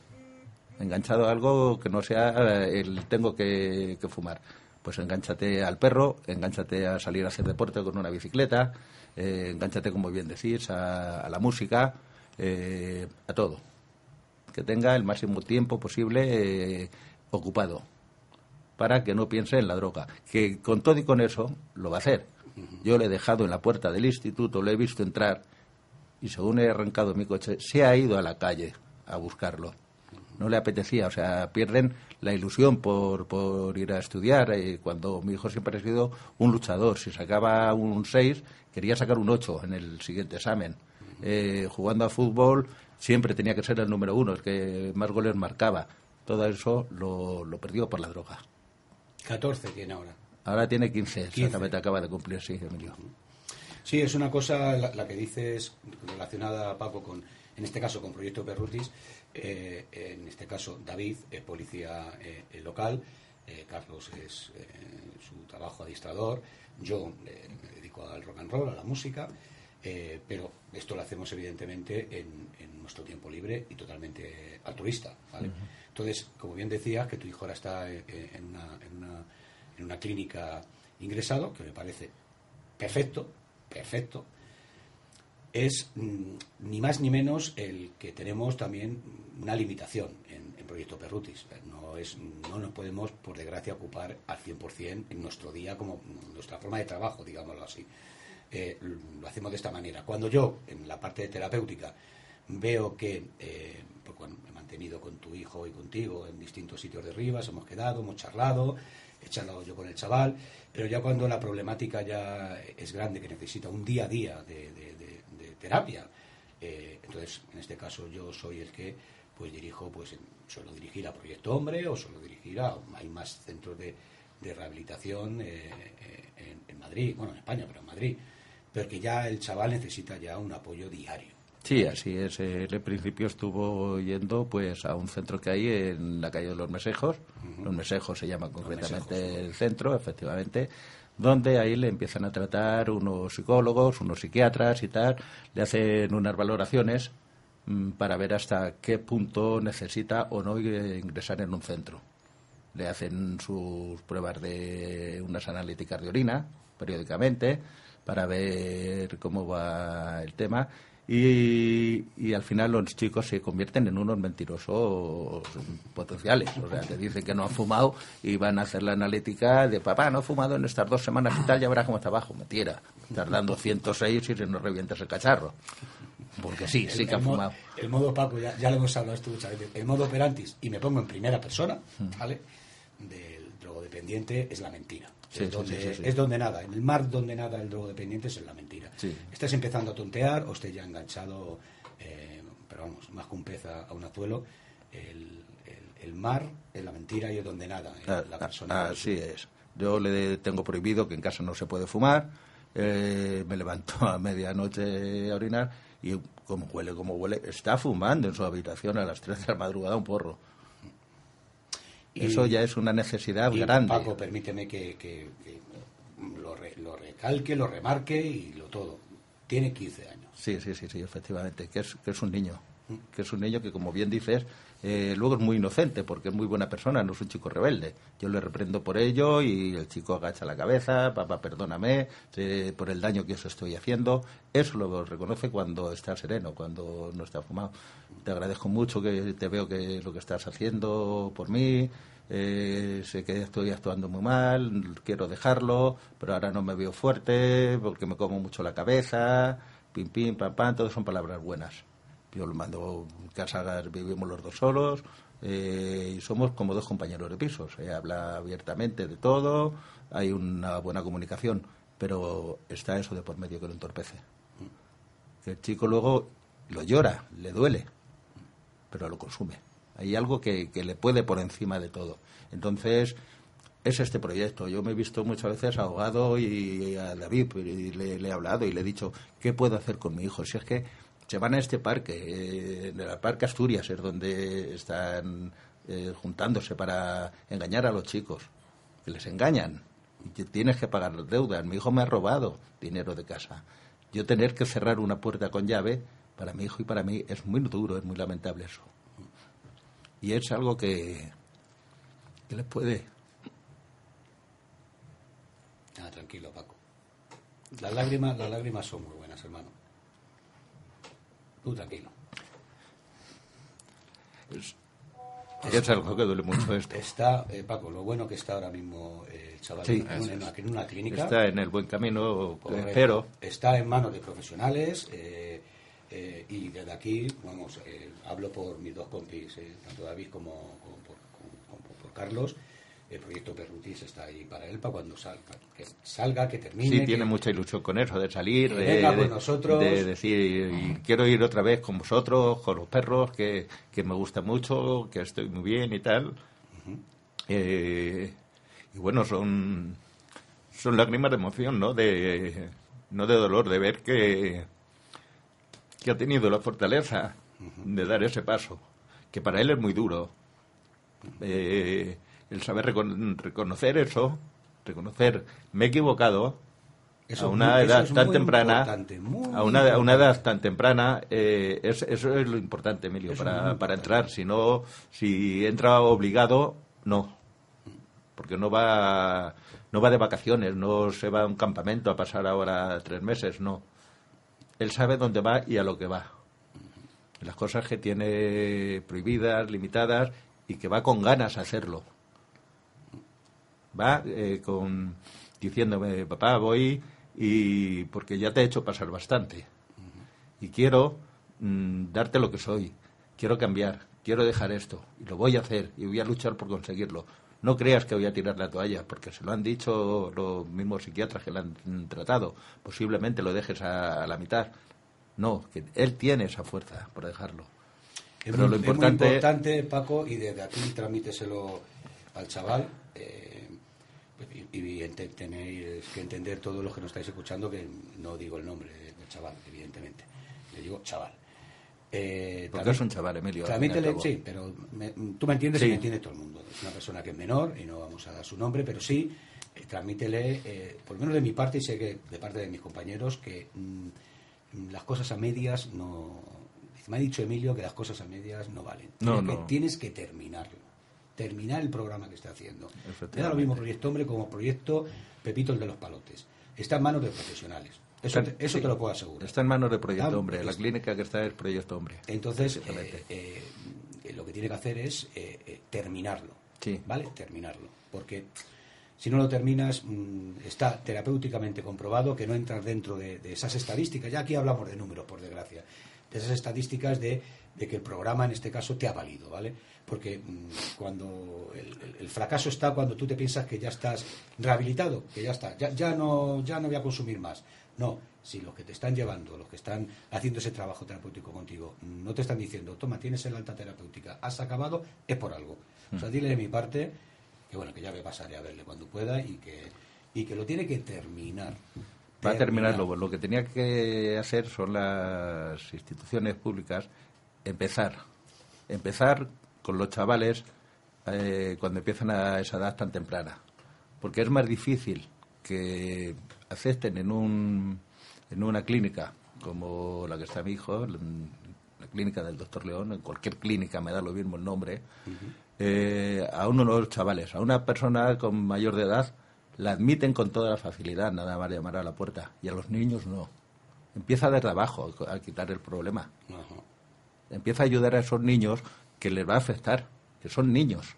enganchado a algo que no sea eh, el tengo que, fumar. Pues enganchate al perro, enganchate a salir a hacer deporte con una bicicleta, eh, enganchate, como bien decís, a, la música, eh, a todo. Que tenga el máximo tiempo posible ocupado para que no piense en la droga. Que con todo y con eso lo va a hacer. Yo le he dejado en la puerta del instituto, lo he visto entrar y según he arrancado mi coche, se ha ido a la calle a buscarlo no le apetecía, o sea, pierden la ilusión por, por ir a estudiar. Eh, cuando mi hijo siempre ha sido un luchador, si sacaba un 6, quería sacar un 8 en el siguiente examen. Eh, jugando a fútbol siempre tenía que ser el número uno, el que más goles marcaba. Todo eso lo, lo perdió por la droga. 14 tiene ahora. Ahora tiene 15, exactamente acaba de cumplir, sí, Emilio. Sí, es una cosa la, que dices relacionada, Paco, con, en este caso con Proyecto Perrutis, eh, en este caso David es policía eh, local, eh, Carlos es su trabajo adiestrador, yo me dedico al rock and roll, a la música, pero esto lo hacemos evidentemente en, nuestro tiempo libre y totalmente altruista. Entonces, como bien decías, que tu hijo ahora está en una, en una, en una clínica ingresado, que me parece perfecto, perfecto, es mm, ni más ni menos el que tenemos también una limitación en, Proyecto Perrutis. No, es, no nos podemos, por desgracia, ocupar al 100% en nuestro día como nuestra forma de trabajo, digámoslo así. Eh, lo hacemos de esta manera. Cuando yo, en la parte terapéutica, veo que, eh, pues he mantenido con tu hijo y contigo en distintos sitios de Rivas, hemos quedado, hemos charlado, he charlado yo con el chaval, pero ya cuando la problemática ya es grande, que necesita un día a día de, terapia, eh, entonces en este caso yo soy el que pues dirijo, pues suelo dirigir a Proyecto Hombre o suelo dirigir a, hay más centros de, rehabilitación eh, eh, en, Madrid, bueno en España, pero en Madrid, pero que ya el chaval necesita ya un apoyo diario. Sí, así es. Él en principio estuvo yendo pues a un centro que hay en la calle de los Mesejos. Los Mesejos se llama concretamente el centro, efectivamente, donde ahí le empiezan a tratar unos psicólogos, unos psiquiatras y tal, le hacen unas valoraciones mm, para ver hasta qué punto necesita o no ingresar en un centro. Le hacen sus pruebas de unas analíticas de orina periódicamente para ver cómo va el tema y, al final los chicos se convierten en unos mentirosos potenciales. O sea, te dicen que no han fumado y van a hacer la analítica de papá, no he fumado en estas dos semanas y tal, ya verás cómo está abajo. Mentira. Tardando 106 y se nos revientas el cacharro. Porque sí, sí que han fumado. El modo Paco, ya, ya lo hemos hablado esto muchas veces. El modo operantis, y me pongo en primera persona, mm. ¿vale? Del drogodependiente es la mentira es, donde, nada. En el mar donde nada el drogodependiente es en la mentira. Estás empezando a tontear o estés ya enganchado, eh, pero vamos, más que un pez a, un azuelo. El, el, mar es la mentira y es donde nada. Eh, ah, la persona ah, así es. Yo le tengo prohibido que en casa no se puede fumar. Eh, me levanto a medianoche a orinar y como huele, como huele, está fumando en su habitación a las 3 de la madrugada un porro. Eso ya es una necesidad grande. Paco, permíteme que, lo, recalque, lo remarque y lo todo. Tiene 15 años. Sí, sí, sí, sí, efectivamente, que es, que es un niño. Que es un niño que, como bien dices, eh, luego es muy inocente porque es muy buena persona, no es un chico rebelde. Yo le reprendo por ello y el chico agacha la cabeza, papá, perdóname por el daño que os estoy haciendo. Eso lo reconoce cuando está sereno, cuando no está fumado. Te agradezco mucho que te veo que lo que estás haciendo por mí. Eh, sé que estoy actuando muy mal, quiero dejarlo, pero ahora no me veo fuerte porque me como mucho la cabeza, pim, pim, pam, pam, todo son palabras buenas. Yo lo mando en casa, vivimos los dos solos eh, y somos como dos compañeros de pisos. Se habla abiertamente de todo, hay una buena comunicación, pero está eso de por medio que lo entorpece. Que el chico luego lo llora, le duele, pero lo consume. Hay algo que, le puede por encima de todo. Entonces, es este proyecto. Yo me he visto muchas veces ahogado y, a David y le, he hablado y le he dicho, ¿qué puedo hacer con mi hijo? Si es que se van a este parque, eh, en el Parque Asturias, es donde están eh, juntándose para engañar a los chicos, que les engañan. Tienes que pagar las deudas. Mi hijo me ha robado dinero de casa. Yo tener que cerrar una puerta con llave, para mi hijo y para mí, es muy duro, es muy lamentable eso. Y es algo que, que les puede. Ah, tranquilo, Paco. Las lágrimas, las lágrimas son muy buenas, hermano. Tú tranquilo. es algo que duele mucho esto. Está, eh, Paco, lo bueno que está ahora mismo eh, el chaval en, una, clínica. Está en el buen camino, pero... Está en manos de profesionales. Eh, Eh, y desde aquí, vamos, eh, hablo por mis dos compis, tanto David como, como por, como- como por Carlos. El proyecto Perrutis está ahí para él, para cuando salga, que salga, que termine. Sí, que- tiene mucha ilusión con eso, de salir, de, venga de- nosotros. de decir, y quiero ir otra vez con vosotros, con los perros, que, que me gusta mucho, que estoy muy bien y tal. Eh, y bueno, son, son lágrimas de emoción, ¿no? De, no de dolor, de ver que, que ha tenido la fortaleza de dar ese paso, que para él es muy duro. Eh, el saber recon- reconocer eso, reconocer, me he equivocado, Eso a una muy- edad es tan temprana, a una, a una edad tan temprana, eh, es- eso es lo importante, Emilio, Eso para, para entrar. Si no, si entra obligado, no, porque no va, no va de vacaciones, no se va a un campamento a pasar ahora tres meses, no. Él sabe dónde va y a lo que va. Las cosas que tiene prohibidas, limitadas y que va con ganas a hacerlo va eh, con diciéndome papá voy y porque ya te he hecho pasar bastante. Y quiero mm, darte lo que soy. Quiero cambiar quiero dejar esto y lo voy a hacer y voy a luchar por conseguirlo. No creas que voy a tirar la toalla porque se lo han dicho los mismos psiquiatras que lo han tratado. Posiblemente lo dejes a, a la mitad. No que él tiene esa fuerza por dejarlo. Es pero muy, lo es muy importante importante, Paco, y desde aquí tramíteselo al chaval. eh, y, y tenéis que entender todos los que nos estáis escuchando que no digo el nombre del chaval, evidentemente. Le digo chaval. Eh, porque es un chaval Emilio y Tramítele, sí, pero me- tú me entiendes y Sí. me entiende todo el mundo. Es una persona que es menor y no vamos a dar su nombre, pero sí, eh, transmítele, eh, por lo menos de mi parte y sé que de parte de mis compañeros, que mm, las cosas a medias no. Me ha dicho Emilio que las cosas a medias no valen. No, tienes, no. Que, tienes que terminarlo. Terminar el programa que está haciendo. Me da lo mismo Proyecto Hombre como Proyecto Pepito el de los Palotes. Está en manos de profesionales. Eso, te, eso sí. te lo puedo asegurar. Está en manos de Proyecto Hombre. La clínica que está es Proyecto Hombre. entonces, eh, eh, lo que tiene que hacer es eh, terminarlo. Sí. ¿Vale? Terminarlo. Porque si no lo terminas, mm, está terapéuticamente comprobado que no entras dentro de, de esas estadísticas. Ya aquí hablamos de números, por desgracia. De esas estadísticas de, de que el programa, en este caso, te ha valido, ¿vale? Porque mm, cuando el, el- el fracaso está cuando tú te piensas que ya estás rehabilitado, que ya está, ya, ya no, ya no voy a consumir más. No, si los que te están llevando, los que están haciendo ese trabajo terapéutico contigo, no te están diciendo, toma, tienes el alta terapéutica, has acabado, es por algo. O sea, dile de mi parte que bueno, que ya me pasaré a verle cuando pueda y que, y que lo tiene que terminar. Va a terminarlo. Lo que tenía que hacer son las instituciones públicas empezar. Empezar con los chavales eh, cuando empiezan a esa edad tan temprana. Porque es más difícil que acepten en, un, en una clínica como la que está mi hijo, la, la clínica del doctor León, en cualquier clínica me da lo mismo el nombre, eh, a uno de los chavales, a una persona con mayor de edad, la admiten con toda la facilidad, nada más llamar a la puerta, y a los niños no. Empieza desde abajo a quitar el problema. Ajá. Empieza a ayudar a esos niños que les va a afectar, que son niños.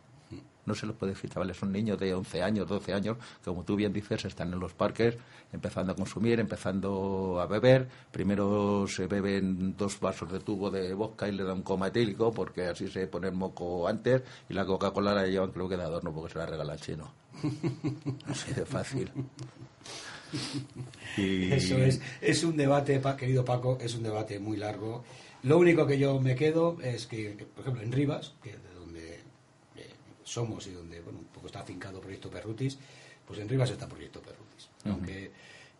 No se les puede decir, chavales, son niños de 11 años, 12 años, que como tú bien dices, están en los parques, empezando a consumir, empezando a beber. Primero se beben dos vasos de tubo de vodka y le dan coma etílico, porque así se pone el moco antes, y la Coca-Cola la llevan, creo que de adorno, porque se la regala el chino. Así de fácil. Y- Eso es, es un debate, querido Paco, es un debate muy largo. Lo único que yo me quedo es que, por ejemplo, en Rivas, que es de donde eh, somos y donde bueno, un poco está afincado Proyecto Perrutis, pues en Rivas está Proyecto Perrutis. Aunque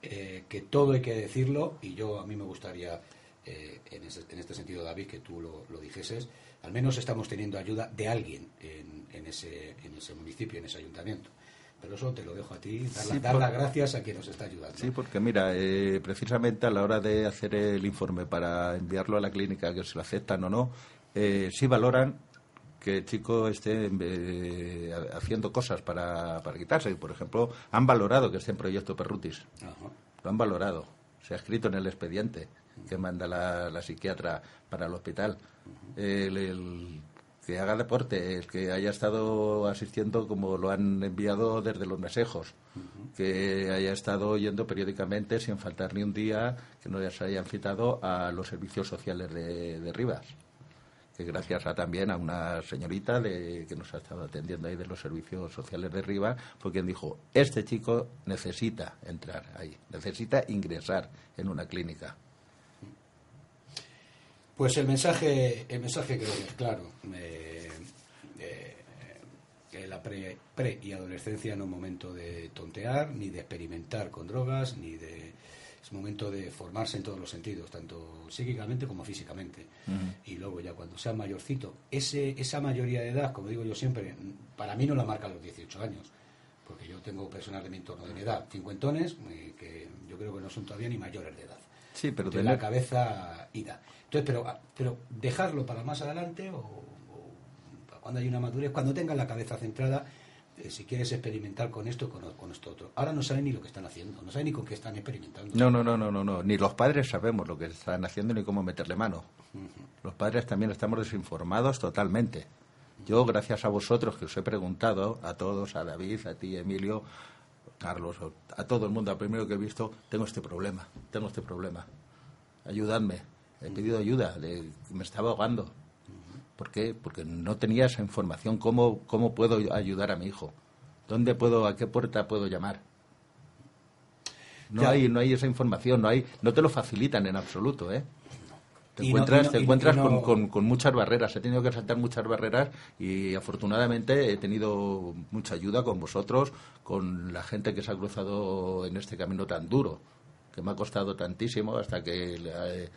eh, que todo hay que decirlo, y yo a mí me gustaría, eh, en, ese- en este sentido, David, que tú lo, lo dijeses, al menos estamos teniendo ayuda de alguien en, en ese, en ese municipio, en ese ayuntamiento. Pero eso te lo dejo a ti, dar, Sí, dar por- las gracias a quien nos está ayudando. Sí, porque mira, eh, precisamente a la hora de hacer el informe para enviarlo a la clínica, que se lo aceptan o no, eh, sí valoran que el chico esté eh, haciendo cosas para, para quitarse. Por ejemplo, han valorado que esté en proyecto Perrutis. Ajá. Lo han valorado. Se ha escrito en el expediente que manda la, la psiquiatra para el hospital. El- el- que haga deporte, el que haya estado asistiendo como lo han enviado desde los mesejos, que haya estado yendo periódicamente sin faltar ni un día, que no se hayan citado a los servicios sociales de, de Rivas. Que gracias a también a una señorita de, que nos ha estado atendiendo ahí de los servicios sociales de Rivas, fue quien dijo, este chico necesita entrar ahí, necesita ingresar en una clínica. Pues el mensaje, el mensaje creo que es claro. Eh, eh, que la pre, pre y adolescencia no es momento de tontear, ni de experimentar con drogas, ni de es momento de formarse en todos los sentidos, tanto psíquicamente como físicamente. Y luego ya cuando sea mayorcito, ese, esa mayoría de edad, como digo yo siempre, para mí no la marca los 18 años, porque yo tengo personas de mi entorno de mi edad, cincuentones, eh, que yo creo que no son todavía ni mayores de edad. Sí, pero de tener- la cabeza ida. Entonces, pero, pero dejarlo para más adelante o, o cuando hay una madurez, cuando tengas la cabeza centrada, eh, si quieres experimentar con esto, con, con esto otro. Ahora no saben ni lo que están haciendo, no saben ni con qué están experimentando. No, no, no, no, no, no. Ni los padres sabemos lo que están haciendo ni cómo meterle mano. Los padres también estamos desinformados totalmente. Yo, gracias a vosotros que os he preguntado, a todos, a David, a ti, Emilio, Carlos, a todo el mundo, al primero que he visto, tengo este problema, tengo este problema. Ayudadme. He pedido ayuda, me estaba ahogando. ¿Por qué? Porque no tenía esa información. ¿Cómo, ¿Cómo puedo ayudar a mi hijo? ¿Dónde puedo, a qué puerta puedo llamar? No Ya. hay, no hay esa información, no hay, no te lo facilitan en absoluto, ¿eh? Te no- encuentras, no- te encuentras no- con, con- con muchas barreras. He tenido que saltar muchas barreras y afortunadamente he tenido mucha ayuda con vosotros, con la gente que se ha cruzado en este camino tan duro, que me ha costado tantísimo hasta que eh,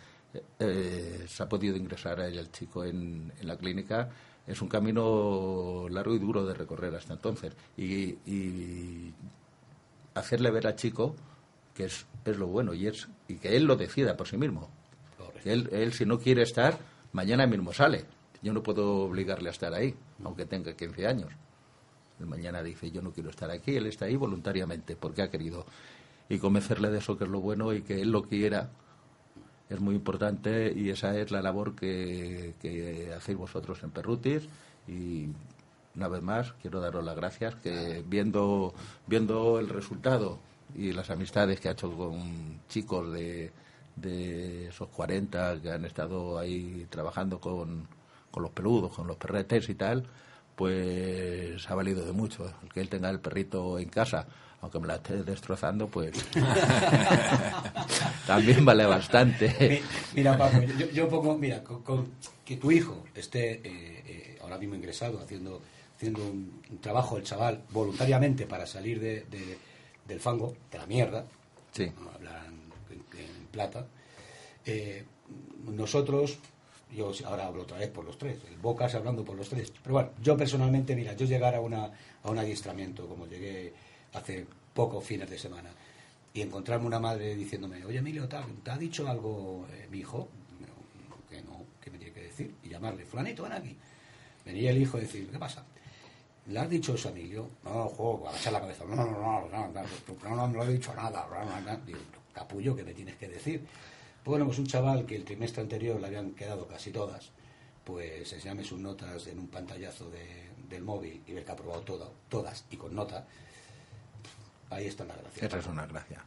eh, se ha podido ingresar el chico en, en la clínica. Es un camino largo y duro de recorrer hasta entonces. Y, y hacerle ver al chico que es, es lo bueno y es y que él lo decida por sí mismo. Él, él, si no quiere estar, mañana mismo sale. Yo no puedo obligarle a estar ahí, aunque tenga 15 años. Mañana dice, yo no quiero estar aquí, él está ahí voluntariamente, porque ha querido. Y convencerle de eso que es lo bueno y que él lo quiera es muy importante y esa es la labor que, que hacéis vosotros en Perrutis y una vez más quiero daros las gracias que viendo viendo el resultado y las amistades que ha hecho con chicos de, de esos 40 que han estado ahí trabajando con, con los peludos, con los perretes y tal, pues ha valido de mucho. El que él tenga el perrito en casa, aunque me la esté destrozando, pues también vale bastante. Mi- Mira, Paco, yo, yo pongo, mira, con, con que tu hijo esté eh, eh, ahora mismo ingresado, haciendo, haciendo un, un trabajo, el chaval, voluntariamente para salir de, de- del fango, de la mierda, Sí. hablan plata, eh, nosotros, yo ahora hablo otra vez por los tres, el Bocas hablando por los tres, pero bueno, yo personalmente, mira, yo llegar a, una, a un adiestramiento, como llegué hace pocos fines de semana, y encontrarme una madre diciéndome, oye Emilio, tal, ¿te ha dicho algo eh, mi hijo? No, que no, que me tiene que decir, y llamarle, fulanito, ven aquí. Venía el hijo decir, ¿qué pasa? ¿Le has dicho eso a Emilio? No, juego, agachar la cabeza. No, no, no, no, no, no, no, no le he dicho nada. No, no, no. Digo, capullo, ¿qué me tienes que decir? Pues bueno, pues un chaval que el trimestre anterior le habían quedado casi todas, pues enseñame sus notas en un pantallazo de- del móvil y ver que ha aprobado todo, todas y con nota. Ahí está la gracia. Esa es una gracia.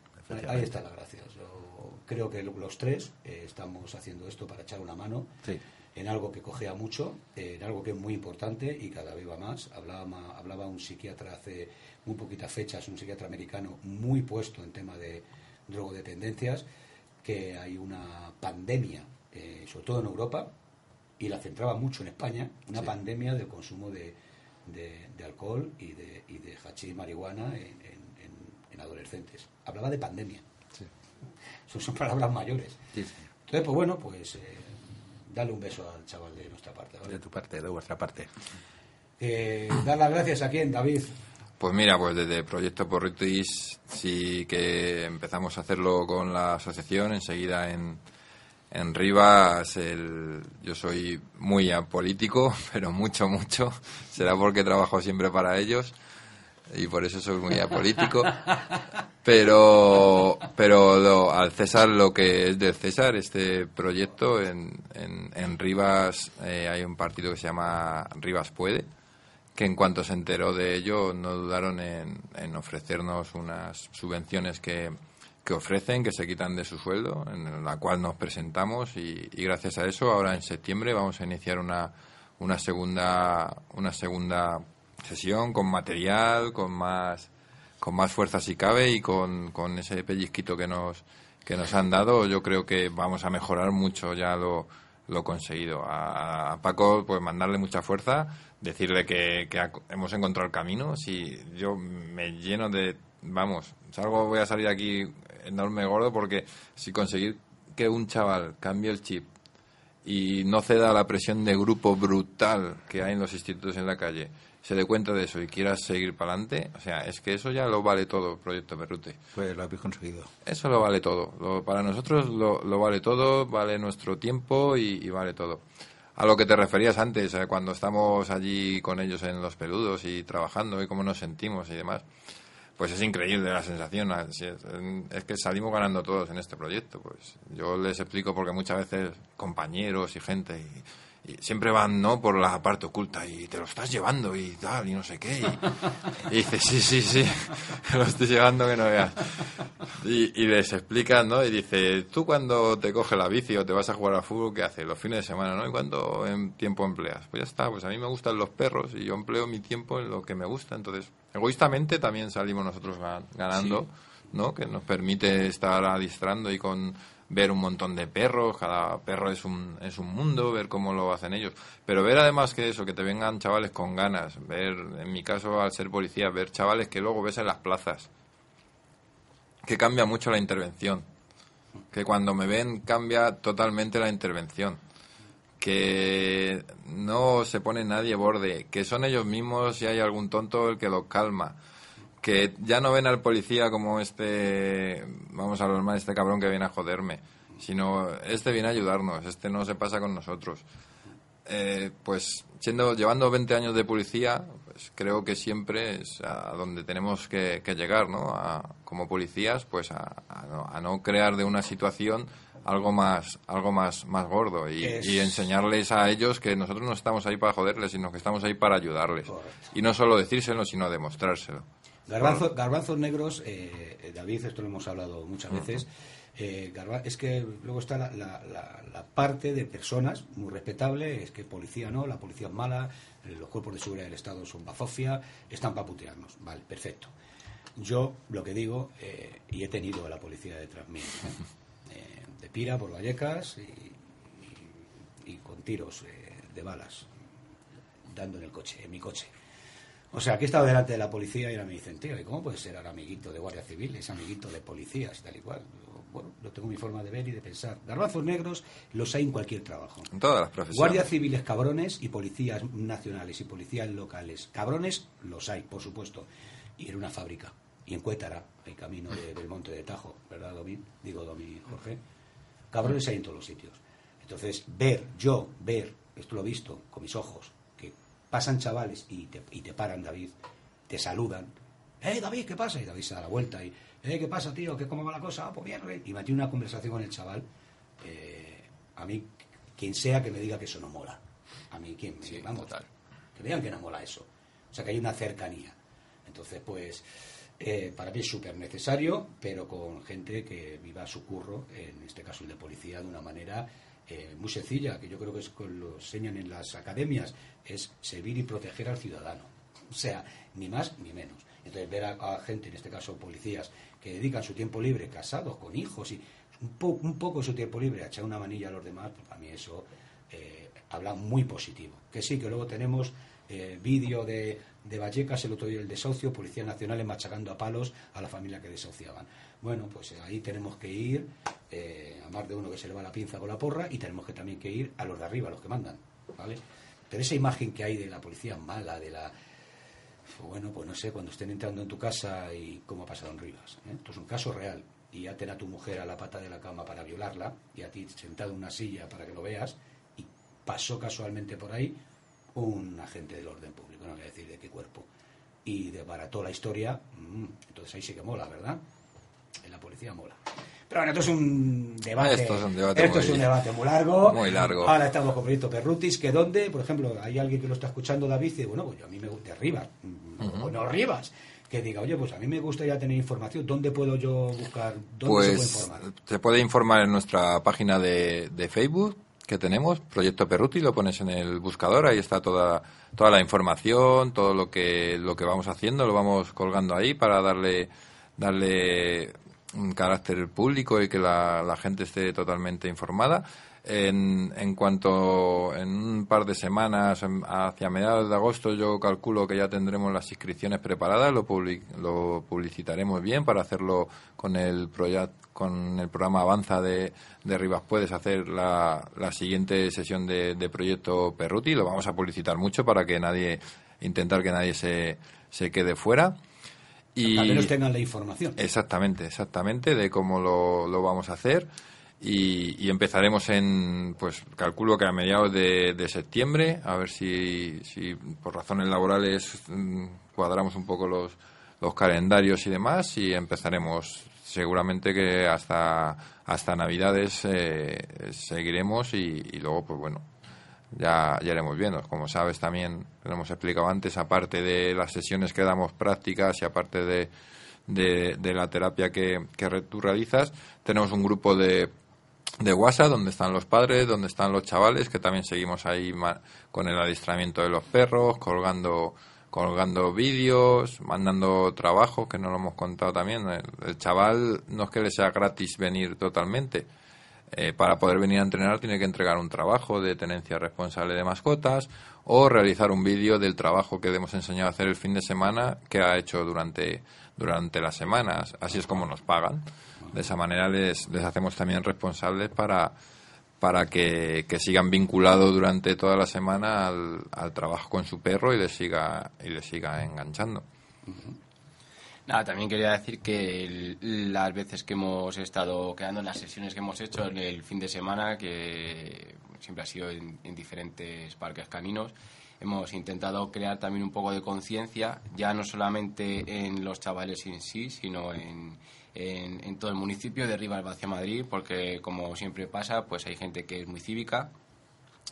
Ahí- está la gracia. Yo creo que lo- los tres eh, estamos haciendo esto para echar una mano Sí. en algo que cogea mucho, en algo que es muy importante y cada vez va más. Hablaba, hablaba un psiquiatra hace muy poquitas fechas, un psiquiatra americano muy puesto en tema de drogodependencias, que hay una pandemia, eh, sobre todo en Europa, y la centraba mucho en España, una pandemia del consumo de, de- de alcohol y de, y de hachís marihuana en, en- en- en adolescentes. Hablaba de pandemia. Sí. Son, son palabras mayores. Sí. Entonces, pues bueno, pues eh, dale un beso al chaval de nuestra parte. ¿vale? De tu parte, de vuestra parte. Eh, dar las gracias a quién, David. Pues mira, pues desde Proyecto Porritis sí que empezamos a hacerlo con la asociación, enseguida en, en Rivas el, yo soy muy apolítico, pero mucho, mucho, será porque trabajo siempre para ellos y por eso soy muy apolítico, pero Pero al César lo que es del César, este proyecto, en, en, Rivas eh, hay un partido que se llama Rivas Puede, que en cuanto se enteró de ello no dudaron en, en ofrecernos unas subvenciones que, que ofrecen, que se quitan de su sueldo, en la cual nos presentamos y, y, gracias a eso ahora en septiembre vamos a iniciar una, una segunda una segunda sesión con material, con más con más fuerza si cabe y con, con ese pellizquito que nos, que nos han dado, yo creo que vamos a mejorar mucho ya lo, lo conseguido. A, Paco, pues mandarle mucha fuerza, decirle que, que hemos encontrado el camino. Si yo me lleno de, vamos, salgo, voy a salir aquí enorme gordo porque si conseguir que un chaval cambie el chip y no ceda a la presión de grupo brutal que hay en los institutos en la calle, se dé cuenta de eso y quieras seguir para adelante, o sea, es que eso ya lo vale todo, Proyecto Berrute. Pues lo habéis conseguido. Eso lo vale todo. para nosotros lo, vale todo, vale nuestro tiempo y, vale todo. A lo que te referías antes, eh, cuando estamos allí con ellos en los peludos y trabajando y cómo nos sentimos y demás, pues es increíble la sensación. Es, que salimos ganando todos en este proyecto. Pues yo les explico porque muchas veces compañeros y gente y siempre van no por la parte oculta y te lo estás llevando y tal y no sé qué y, dices sí sí sí lo estoy llevando que no veas. Y, y, les explican no y dice tú cuando te coges la bici o te vas a jugar al fútbol qué haces los fines de semana no y cuánto tiempo empleas pues ya está pues a mí me gustan los perros y yo empleo mi tiempo en lo que me gusta. Entonces egoístamente también salimos nosotros ganando no que nos permite estar adistrando y con ver un montón de perros, cada perro es un, es un mundo, ver cómo lo hacen ellos. Pero ver además que eso, que te vengan chavales con ganas, ver, en mi caso al ser policía, ver chavales que luego ves en las plazas, que cambia mucho la intervención, que cuando me ven cambia totalmente la intervención, que no se pone nadie borde, que son ellos mismos si hay algún tonto el que los calma que ya no ven al policía como este, vamos a mal, este cabrón que viene a joderme, sino este viene a ayudarnos, este no se pasa con nosotros. Eh, pues siendo, llevando 20 años de policía, pues creo que siempre es a donde tenemos que, llegar, ¿no? como policías, pues a, no, crear de una situación algo más algo más más gordo y, enseñarles a ellos que nosotros no estamos ahí para joderles sino que estamos ahí para ayudarles y no solo decírselo sino demostrárselo garbanzos negros, eh, eh, David, esto lo hemos hablado muchas veces. Eh, es que luego está la, parte de personas muy respetable, es que policía no, la policía es mala, los cuerpos de seguridad del Estado son bazofia, están para putearnos. Vale, perfecto. Yo lo que digo, y he tenido a la policía detrás mío, de Pira por Vallecas y, y con tiros de balas, dando en el coche, en mi coche. O sea, aquí he estado delante de la policía y ahora me dicen, tío, ¿y cómo puede ser ahora amiguito de Guardia Civil, es amiguito de policías y tal y cual? Bueno, lo tengo mi forma de ver y de pensar. Garbazos negros los hay en cualquier trabajo. En todas las profesiones. Guardia civiles cabrones y policías nacionales y policías locales. Cabrones los hay, por supuesto. Y en una fábrica. Y en Cuétara, el camino del Monte de Tajo, ¿verdad, Domín? Digo, Domín, Jorge. Cabrones hay en todos los sitios. Entonces, ver, yo, ver, esto lo he visto con mis ojos, pasan chavales y te, y te paran, David, te saludan. ¡Eh, David, qué pasa! Y David se da la vuelta y, ¡eh, qué pasa, tío! ¿Qué, ¿Cómo va la cosa? Ah, pues bien, Y me una conversación con el chaval. Eh, a mí, quien sea que me diga que eso no mola. A mí, ¿quién? Sí, vamos, tal. Que vean que no mola eso. O sea, que hay una cercanía. Entonces, pues, eh, para mí es súper necesario, pero con gente que viva su curro, en este caso el de policía, de una manera eh, muy sencilla, que yo creo que es lo enseñan en las academias, es servir y proteger al ciudadano. O sea, ni más ni menos. Entonces, ver a, gente, en este caso policías, que dedican su tiempo libre, casados, con hijos, y un, un poco su tiempo libre a echar una manilla a los demás, pues para mí eso eh, habla muy positivo. Que sí, que luego tenemos eh, vídeo de, de Vallecas, el otro día el desocio, policías nacionales machacando a palos a la familia que desahuciaban. Bueno, pues ahí tenemos que ir eh, a más de uno que se le va la pinza con la porra y tenemos que también que ir a los de arriba, a los que mandan, ¿vale? Pero esa imagen que hay de la policía mala, de la... Bueno, pues no sé, cuando estén entrando en tu casa y cómo ha pasado en Rivas. ¿eh? Esto es un caso real. Y ya ten a tu mujer a la pata de la cama para violarla y a ti sentado en una silla para que lo veas y pasó casualmente por ahí un agente del orden público, no voy a decir de qué cuerpo, y desbarató la historia, mm, entonces ahí sí que mola, ¿verdad? en la policía mola. Pero bueno, esto es un debate. Esto es un debate esto muy- es un debate muy largo. muy largo. Ahora estamos con Proyecto Perrutis, que donde, por ejemplo, hay alguien que lo está escuchando, David, y dice, bueno, pues yo a mí me gusta Rivas, mm, o no Rivas, que diga, oye, pues a mí me gustaría tener información, ¿dónde puedo yo buscar? ¿Dónde se puede Pues informar? se puede informar en nuestra página de, de Facebook que tenemos, Proyecto Perruti, lo pones en el buscador, ahí está toda, toda la información, todo lo que, lo que vamos haciendo, lo vamos colgando ahí para darle, darle un carácter público y que la, gente esté totalmente informada. En, en cuanto en un par de semanas, hacia mediados de agosto, yo calculo que ya tendremos las inscripciones preparadas, lo, public- lo publicitaremos bien para hacerlo con el proyecto con el programa Avanza de, de Rivas Puedes hacer la, la siguiente sesión de, de proyecto Perruti. Lo vamos a publicitar mucho para que nadie, intentar que nadie se, se quede fuera. Y Al menos tengan la información. Exactamente, exactamente, de cómo lo, lo vamos a hacer. Y, y empezaremos en, pues calculo que a mediados de, de septiembre, a ver si, si por razones laborales mm, cuadramos un poco los, los calendarios y demás y empezaremos seguramente que hasta, hasta Navidades eh, seguiremos y, y luego, pues bueno, ya, ya iremos viendo. Como sabes, también lo hemos explicado antes, aparte de las sesiones que damos prácticas y aparte de, de, la terapia que, que tú realizas, tenemos un grupo de, de WhatsApp donde están los padres, donde están los chavales, que también seguimos ahí con el adiestramiento de los perros, colgando colgando vídeos, mandando trabajos, que no lo hemos contado también. El, el chaval no es que le sea gratis venir totalmente, eh, para poder venir a entrenar tiene que entregar un trabajo de tenencia responsable de mascotas o realizar un vídeo del trabajo que le hemos enseñado a hacer el fin de semana que ha hecho durante, durante las semanas. Así es como nos pagan. De esa manera les, les hacemos también responsables para, para que, que sigan vinculados durante toda la semana al, al trabajo con su perro y les siga, y les siga enganchando. Nada, también quería decir que las veces que hemos estado quedando las sesiones que hemos hecho en el fin de semana, que siempre ha sido en, en diferentes parques caninos, hemos intentado crear también un poco de conciencia, ya no solamente en los chavales en sí, sino en, en, en todo el municipio de Rivas hacia Madrid, porque como siempre pasa, pues hay gente que es muy cívica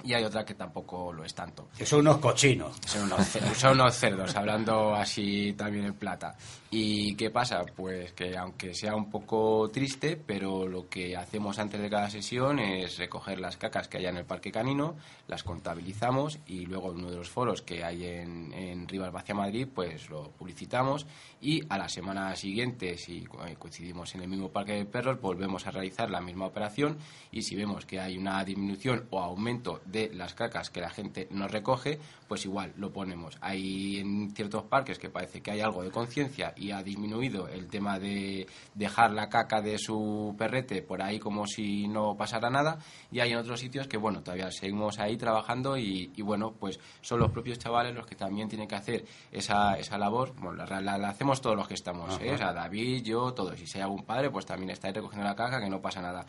y hay otra que tampoco lo es tanto. Que son unos cochinos. Son unos, cer- son unos cerdos, hablando así también en plata. ¿Y qué pasa? Pues que aunque sea un poco triste, pero lo que hacemos antes de cada sesión es recoger las cacas que haya en el parque canino, las contabilizamos y luego en uno de los foros que hay en, en Rivas Vacia Madrid, pues lo publicitamos y a la semana siguiente, si eh, coincidimos en el mismo parque de perros, volvemos a realizar la misma operación y si vemos que hay una disminución o aumento de las cacas que la gente nos recoge, pues igual lo ponemos. Hay en ciertos parques que parece que hay algo de conciencia y ha disminuido el tema de dejar la caca de su perrete por ahí como si no pasara nada y hay en otros sitios que bueno, todavía seguimos ahí trabajando y, y, bueno, pues son los propios chavales los que también tienen que hacer esa, esa labor, bueno, la, la- la hacemos todos los que estamos, ¿eh? o sea, David, yo, todos, y si hay algún padre, pues también está ahí recogiendo la caca que no pasa nada.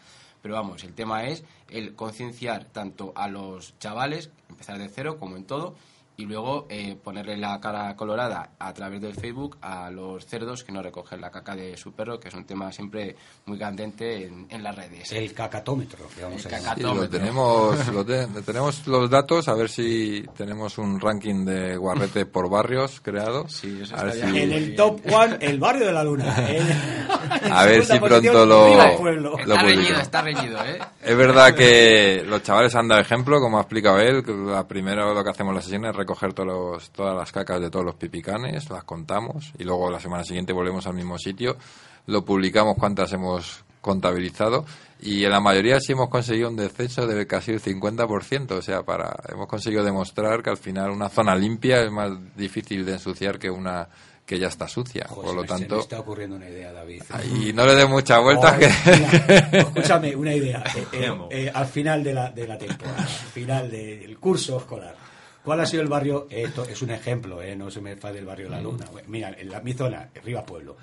Pero vamos, el tema es el concienciar tanto a los chavales, empezar de cero como en todo, y luego eh, ponerle la cara colorada a través del Facebook a los cerdos que no recogen la caca de su perro, que es un tema siempre muy candente en, en las redes. El cacatómetro, que vamos El a llamar. Sí, lo tenemos, lo te- tenemos los datos, a ver si tenemos un ranking de guarrete por barrios creado. Sí, eso si, En el top one, el barrio de la luna. A ver si pronto lo- lo Está reñido, está reñido, ¿eh? Es verdad que los chavales han dado ejemplo, como ha explicado él. que La primera lo que hacemos en la sesión es recoger todos los- todas las cacas de todos los pipicanes, las contamos y luego la semana siguiente volvemos al mismo sitio, lo publicamos cuántas hemos contabilizado y en la mayoría sí hemos conseguido un descenso de casi el 50%, o sea, para hemos conseguido demostrar que al final una zona limpia es más difícil de ensuciar que una que ya está sucia. Joder, Por lo se me tanto, está ocurriendo una idea, David. y no le dé muchas vueltas Ay, que escúchame, una idea. Eh, eh, eh, al final de la, de la temporada, al final del curso escolar, ¿cuál ha sido el barrio? Esto es un ejemplo, eh, no se me enfade el barrio La Luna. Mira, en la, mi zona, Rivas Pueblo.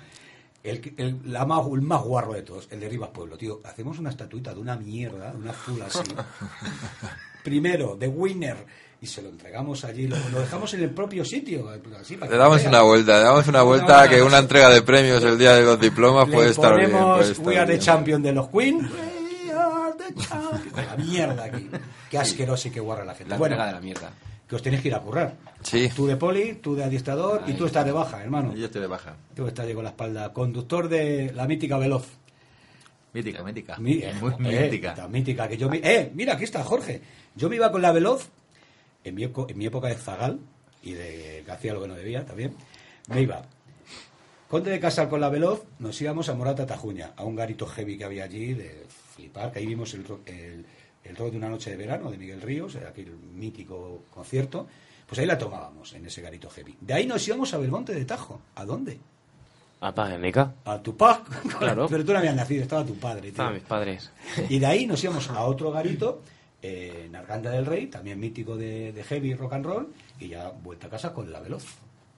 El, el, la más, el más guarro de todos, el de Rivas Pueblo, tío. Hacemos una estatuita de una mierda, de una azul así. Primero, de Winner, y se lo entregamos allí, lo, lo dejamos en el propio sitio. Así, para Le que damos vean. una vuelta, le damos una vuelta no, que no, una sí. entrega de premios el día de los diplomas puede estar bien. ponemos puede estar We are the champion de los Queen. We are the champion. La mierda aquí. Qué asqueroso y qué guarra la gente. La bueno, entrega de la mierda. Que os tenéis que ir a currar. Sí. Tú de poli, tú de adiestrador y tú estás de baja, hermano. Yo estoy de baja. Tú estás ahí con la espalda. Conductor de la mítica Veloz. Mítica, mítica. Mi- Muy eh, mítica. tan mítica que yo me- eh mira aquí está Jorge yo me iba con la veloz en mi, eco- en mi época de zagal y de que hacía lo que no debía también me iba Conde de Casal con la veloz nos íbamos a Morata Tajuña a un garito heavy que había allí de flipar que ahí vimos el, el, el rock de una noche de verano de Miguel Ríos aquel mítico concierto pues ahí la tomábamos en ese garito heavy de ahí nos íbamos a Belmonte de Tajo ¿a dónde? A Pagenica. a Tupac Claro. pero tú no habías nacido estaba tu padre tío. Estaban mis padres. Y de ahí nos íbamos a otro garito, eh, en Arganda del Rey, también mítico de, de heavy rock and roll, y ya vuelta a casa con la veloz.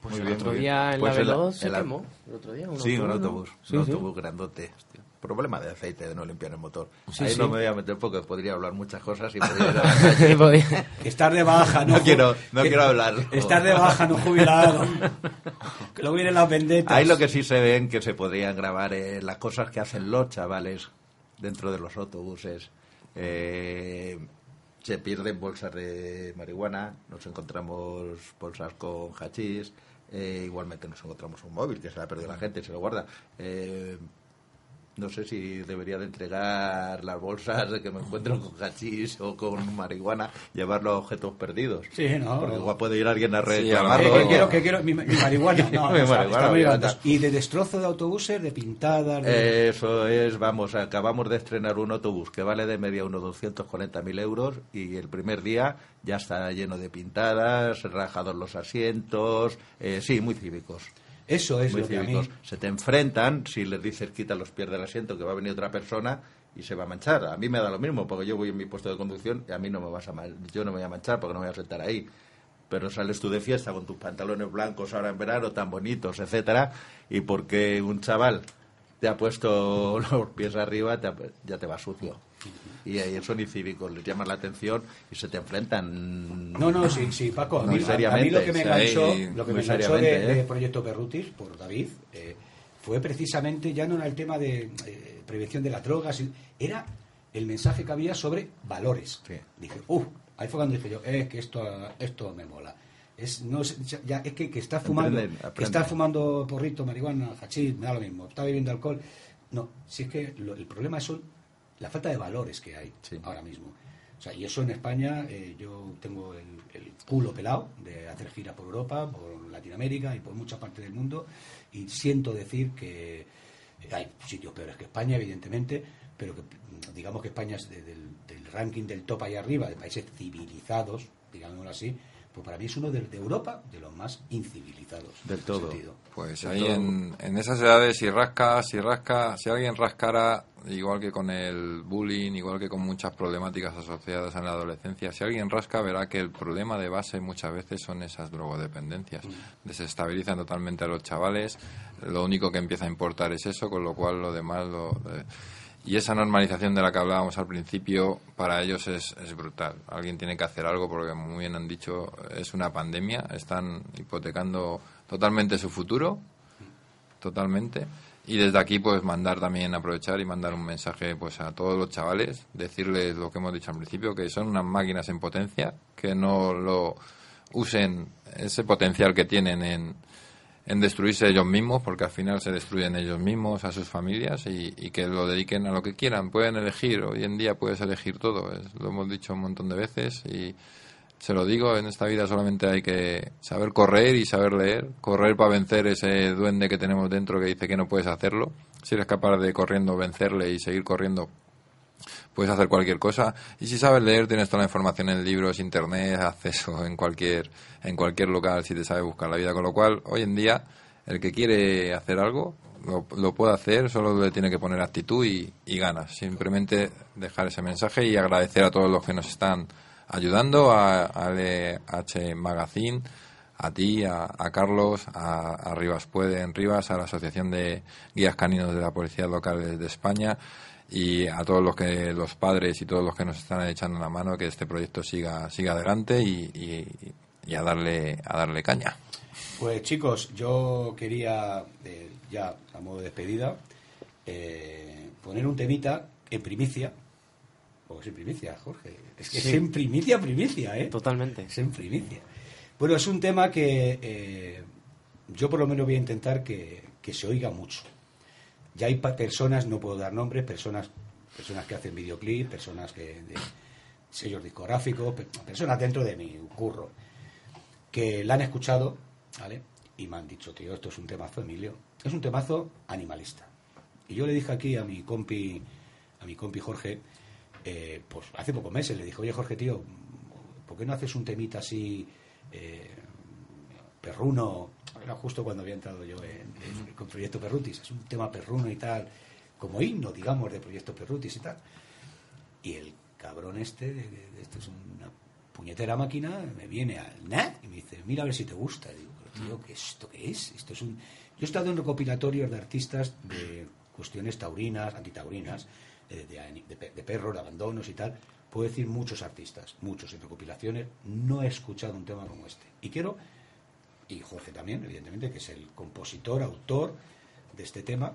Pues Muy el bien, otro día en Pues la el- Veloz se el- quemó. El otro día. Un Sí, un ¿no? autobús. Sí, un sí. autobús grandote. hostia. Problema de aceite, de no limpiar el motor. Sí, Ahí sí. no me voy a meter porque podría hablar muchas cosas y podría la Estar de baja, no, No quiero- no que- quiero hablar. Estar de baja, no jubilado. que luego vienen las vendetas. Ahí lo que sí se ven que se podrían grabar eh, las cosas que hacen los chavales dentro de los autobuses. Eh, se pierden bolsas de marihuana, nos encontramos bolsas con hachís, eh, igualmente nos encontramos un móvil que se le ha perdido la gente, se lo guarda. Eh, no sé si debería de entregar las bolsas de que me encuentro con hachís o con marihuana, llevarlo a objetos perdidos. Sí, no. Porque igual puede ir alguien a Sí, a lo reclamarlo. que quiero, que quiero mi, mi marihuana. No, Mi marihuana, está. Y de destrozo de autobuses, de pintadas. de- Eso es, vamos, acabamos de estrenar un autobús que vale de media unos 240.000 euros y el primer día ya está lleno de pintadas, rajados los asientos, eh, sí, muy cívicos. Eso es muy lo que a mí. Se te enfrentan, si les dices quita los pies del asiento que va a venir otra persona y se va a manchar. A mí me da lo mismo porque yo voy en mi puesto de conducción y a mí no me vas a mal, yo no me voy a manchar porque no me voy a sentar ahí. Pero sales tú de fiesta con tus pantalones blancos ahora en verano tan bonitos, etcétera, y porque un chaval te ha puesto los pies arriba, te ha- ya te va sucio. Y ahí son incívicos, les llaman la atención y se te enfrentan. No, no, sí, sí, Paco. A mí, a- a mí lo que me enganchó, lo que me enganchó de, ¿eh? Proyecto Perrutis, por David, eh, fue precisamente, ya no era el tema de eh, prevención de las drogas, era el mensaje que había sobre valores. Sí. Dije, uff, ahí fue cuando dije yo, es que esto, esto me mola. Es, no, ya, es que, que está fumando, que está fumando porrito, marihuana, hachís, me da lo mismo, está bebiendo alcohol. No, si es que lo- el problema es la falta de valores que hay Sí. ahora mismo. O sea, y eso en España, eh, yo tengo el, el culo pelado de hacer giras por Europa, por Latinoamérica y por muchas partes del mundo, y siento decir que hay sitios peores que España, evidentemente, pero que mm, digamos que España es de- del, del ranking del top ahí arriba, de países civilizados, digámoslo así, pues para mí es uno de, de Europa de los más incivilizados. Del todo. sentido. Pues Del ahí todo. en, en esas edades, si rasca, si rasca, si alguien rascara, igual que con el bullying, igual que con muchas problemáticas asociadas en la adolescencia, si alguien rasca verá que el problema de base muchas veces son esas drogodependencias. Desestabilizan totalmente a los chavales, lo único que empieza a importar es eso, con lo cual lo demás lo... eh, y esa normalización de la que hablábamos al principio, para ellos es, es brutal. Alguien tiene que hacer algo porque, muy bien han dicho, es una pandemia. Están hipotecando totalmente su futuro, totalmente. Y desde aquí, pues, mandar también, aprovechar y mandar un mensaje, pues, a todos los chavales, decirles lo que hemos dicho al principio, que son unas máquinas en potencia, que no lo usen ese potencial que tienen en, en destruirse ellos mismos, porque al final se destruyen ellos mismos, a sus familias, y, y que lo dediquen a lo que quieran. Pueden elegir, hoy en día puedes elegir todo, lo hemos dicho un montón de veces, y se lo digo, en esta vida solamente hay que saber correr y saber leer, correr para vencer ese duende que tenemos dentro que dice que no puedes hacerlo. Si eres capaz de corriendo vencerle y seguir corriendo, puedes hacer cualquier cosa. Y si sabes leer tienes toda la información en libros internet acceso en cualquier en cualquier local si te sabes buscar la vida. Con lo cual hoy en día el que quiere hacer algo lo, lo puede hacer solo le tiene que poner actitud y, ganas. Simplemente dejar ese mensaje y agradecer a todos los que nos están ayudando a, a LH Magazine a ti, a, Carlos, a, Rivas Puede en Rivas, a la Asociación de Guías Caninos de la Policía Local de España y a todos los que los padres y todos los que nos están echando la mano que este proyecto siga siga adelante y, y, a darle a darle caña. Pues chicos, yo quería eh, ya a modo de despedida eh, poner un temita en primicia. O es en primicia, Jorge. Es que es en primicia, primicia, ¿eh? Totalmente. Es en primicia. Bueno, es un tema que eh, yo por lo menos voy a intentar que, se oiga mucho. Ya hay personas, no puedo dar nombres, personas, personas que hacen videoclip, personas que de sellos discográficos, personas dentro de mi curro, que la han escuchado, ¿vale? Y me han dicho, tío, esto es un temazo, Emilio. Es un temazo animalista. Y yo le dije aquí a mi compi, a mi compi Jorge, eh, pues hace pocos meses, le dije, oye Jorge, tío, ¿por qué no haces un temita así eh, perruno, era justo cuando había entrado yo en, con Proyecto Perrutis, es un tema perruno y tal, como himno, digamos, de Proyecto Perrutis y tal. Y el cabrón este, de, esto es una puñetera máquina, me viene al NAC y me dice, mira a ver si te gusta. Y digo, tío, ¿qué esto qué es? Esto es un... Yo he estado en recopilatorios de artistas de cuestiones taurinas, antitaurinas, de, de, de perros, de abandonos y tal, puedo decir muchos artistas, muchos en recopilaciones, no he escuchado un tema como este. Y quiero, y Jorge también, evidentemente, que es el compositor, autor de este tema,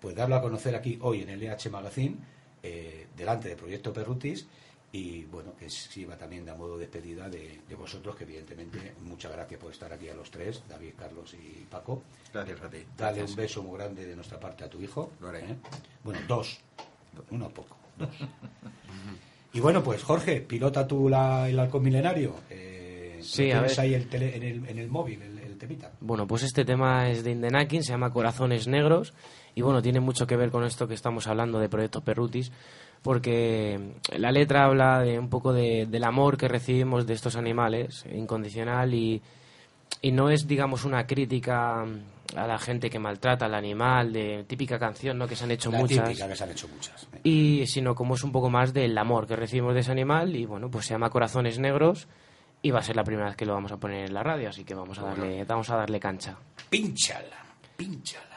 pues darlo a conocer aquí hoy en el EH Magazine, eh, delante de Proyecto Perrutis, y bueno, que sirva también de a modo de despedida de, vosotros, que evidentemente muchas gracias por estar aquí a los tres, David, Carlos y Paco. Gracias a ti. Dale un beso muy grande de nuestra parte a tu hijo. ¿eh? Bueno, dos, uno poco, dos. Y bueno, pues Jorge, pilota tú la, el halcón milenario. Eh, sí, a ver. ahí el en, el, en el móvil, el, temita? Bueno, pues este tema es de Indenakin, se llama Corazones Negros. Y bueno, tiene mucho que ver con esto que estamos hablando de Proyecto Perrutis, porque la letra habla de un poco de, del amor que recibimos de estos animales, incondicional, y, y no es, digamos, una crítica a la gente que maltrata al animal, de típica canción, ¿no? Que se han hecho muchas. Típica que se han hecho muchas. Y sino como es un poco más del amor que recibimos de ese animal y bueno, pues se llama Corazones Negros y va a ser la primera vez que lo vamos a poner en la radio, así que vamos a darle, vamos a darle cancha. Pínchala, pínchala.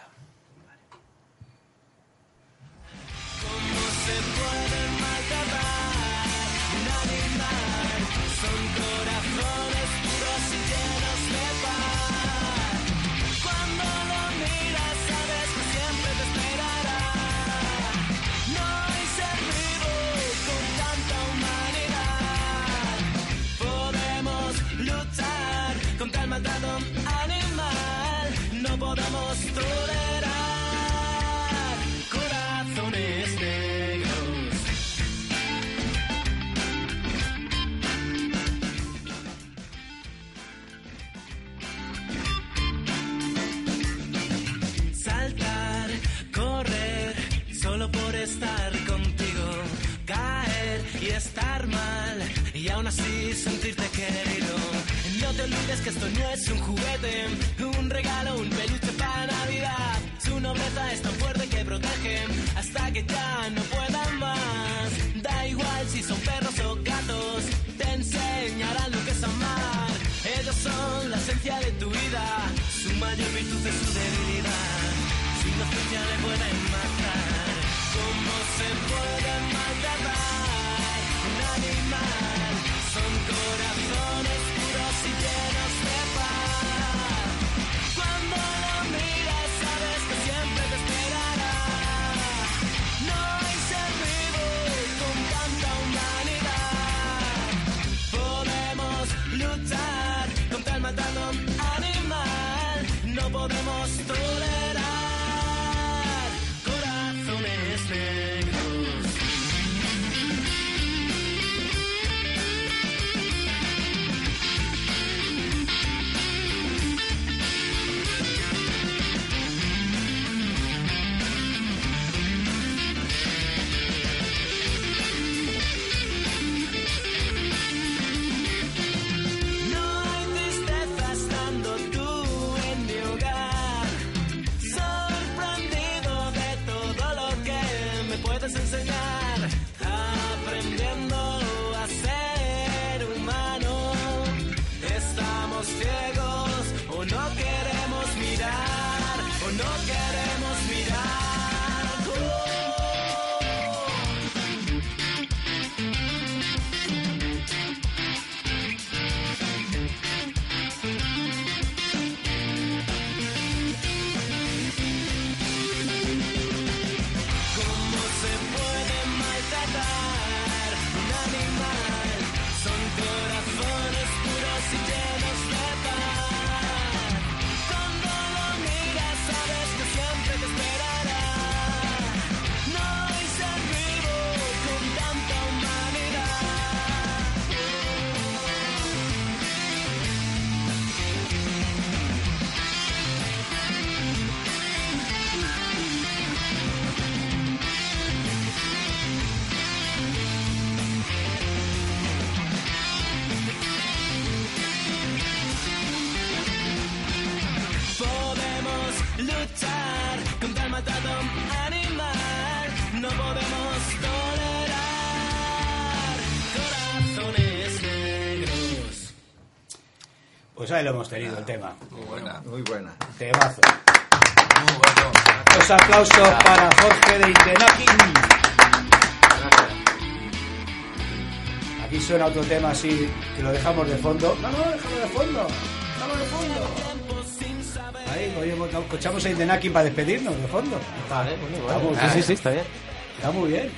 Ahí lo hemos tenido el tema. Muy buena. Muy buena. Temazo. Muy bueno. Los aplausos para Jorge de Indenaki. Aquí suena otro tema así que lo dejamos de fondo. No, no, déjalo de fondo. Déjalo de fondo. Ahí, oye, escuchamos a Indenaki para despedirnos de fondo. Vale, muy Está muy bueno. bien. Sí, sí, sí, está bien. Está muy bien.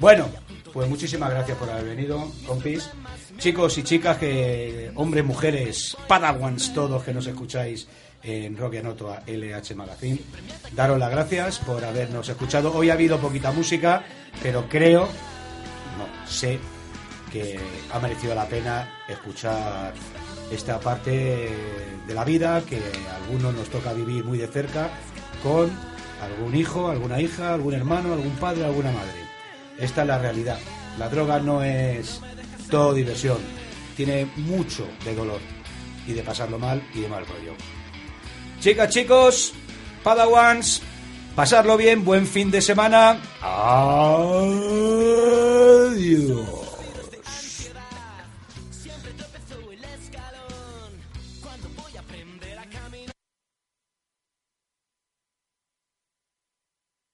Bueno, pues muchísimas gracias por haber venido, compis. Chicos y chicas, que hombres, mujeres, padawans, todos que nos escucháis en Rock and LH Magazine, daros las gracias por habernos escuchado. Hoy ha habido poquita música, pero creo, no, sé que ha merecido la pena escuchar esta parte de la vida que a algunos nos toca vivir muy de cerca con algún hijo, alguna hija, algún hermano, algún padre, alguna madre. Esta es la realidad. La droga no es todo diversión, tiene mucho de dolor y de pasarlo mal y de mal rollo. Chicas, chicos, Padawans, pasarlo bien, buen fin de semana. Adiós.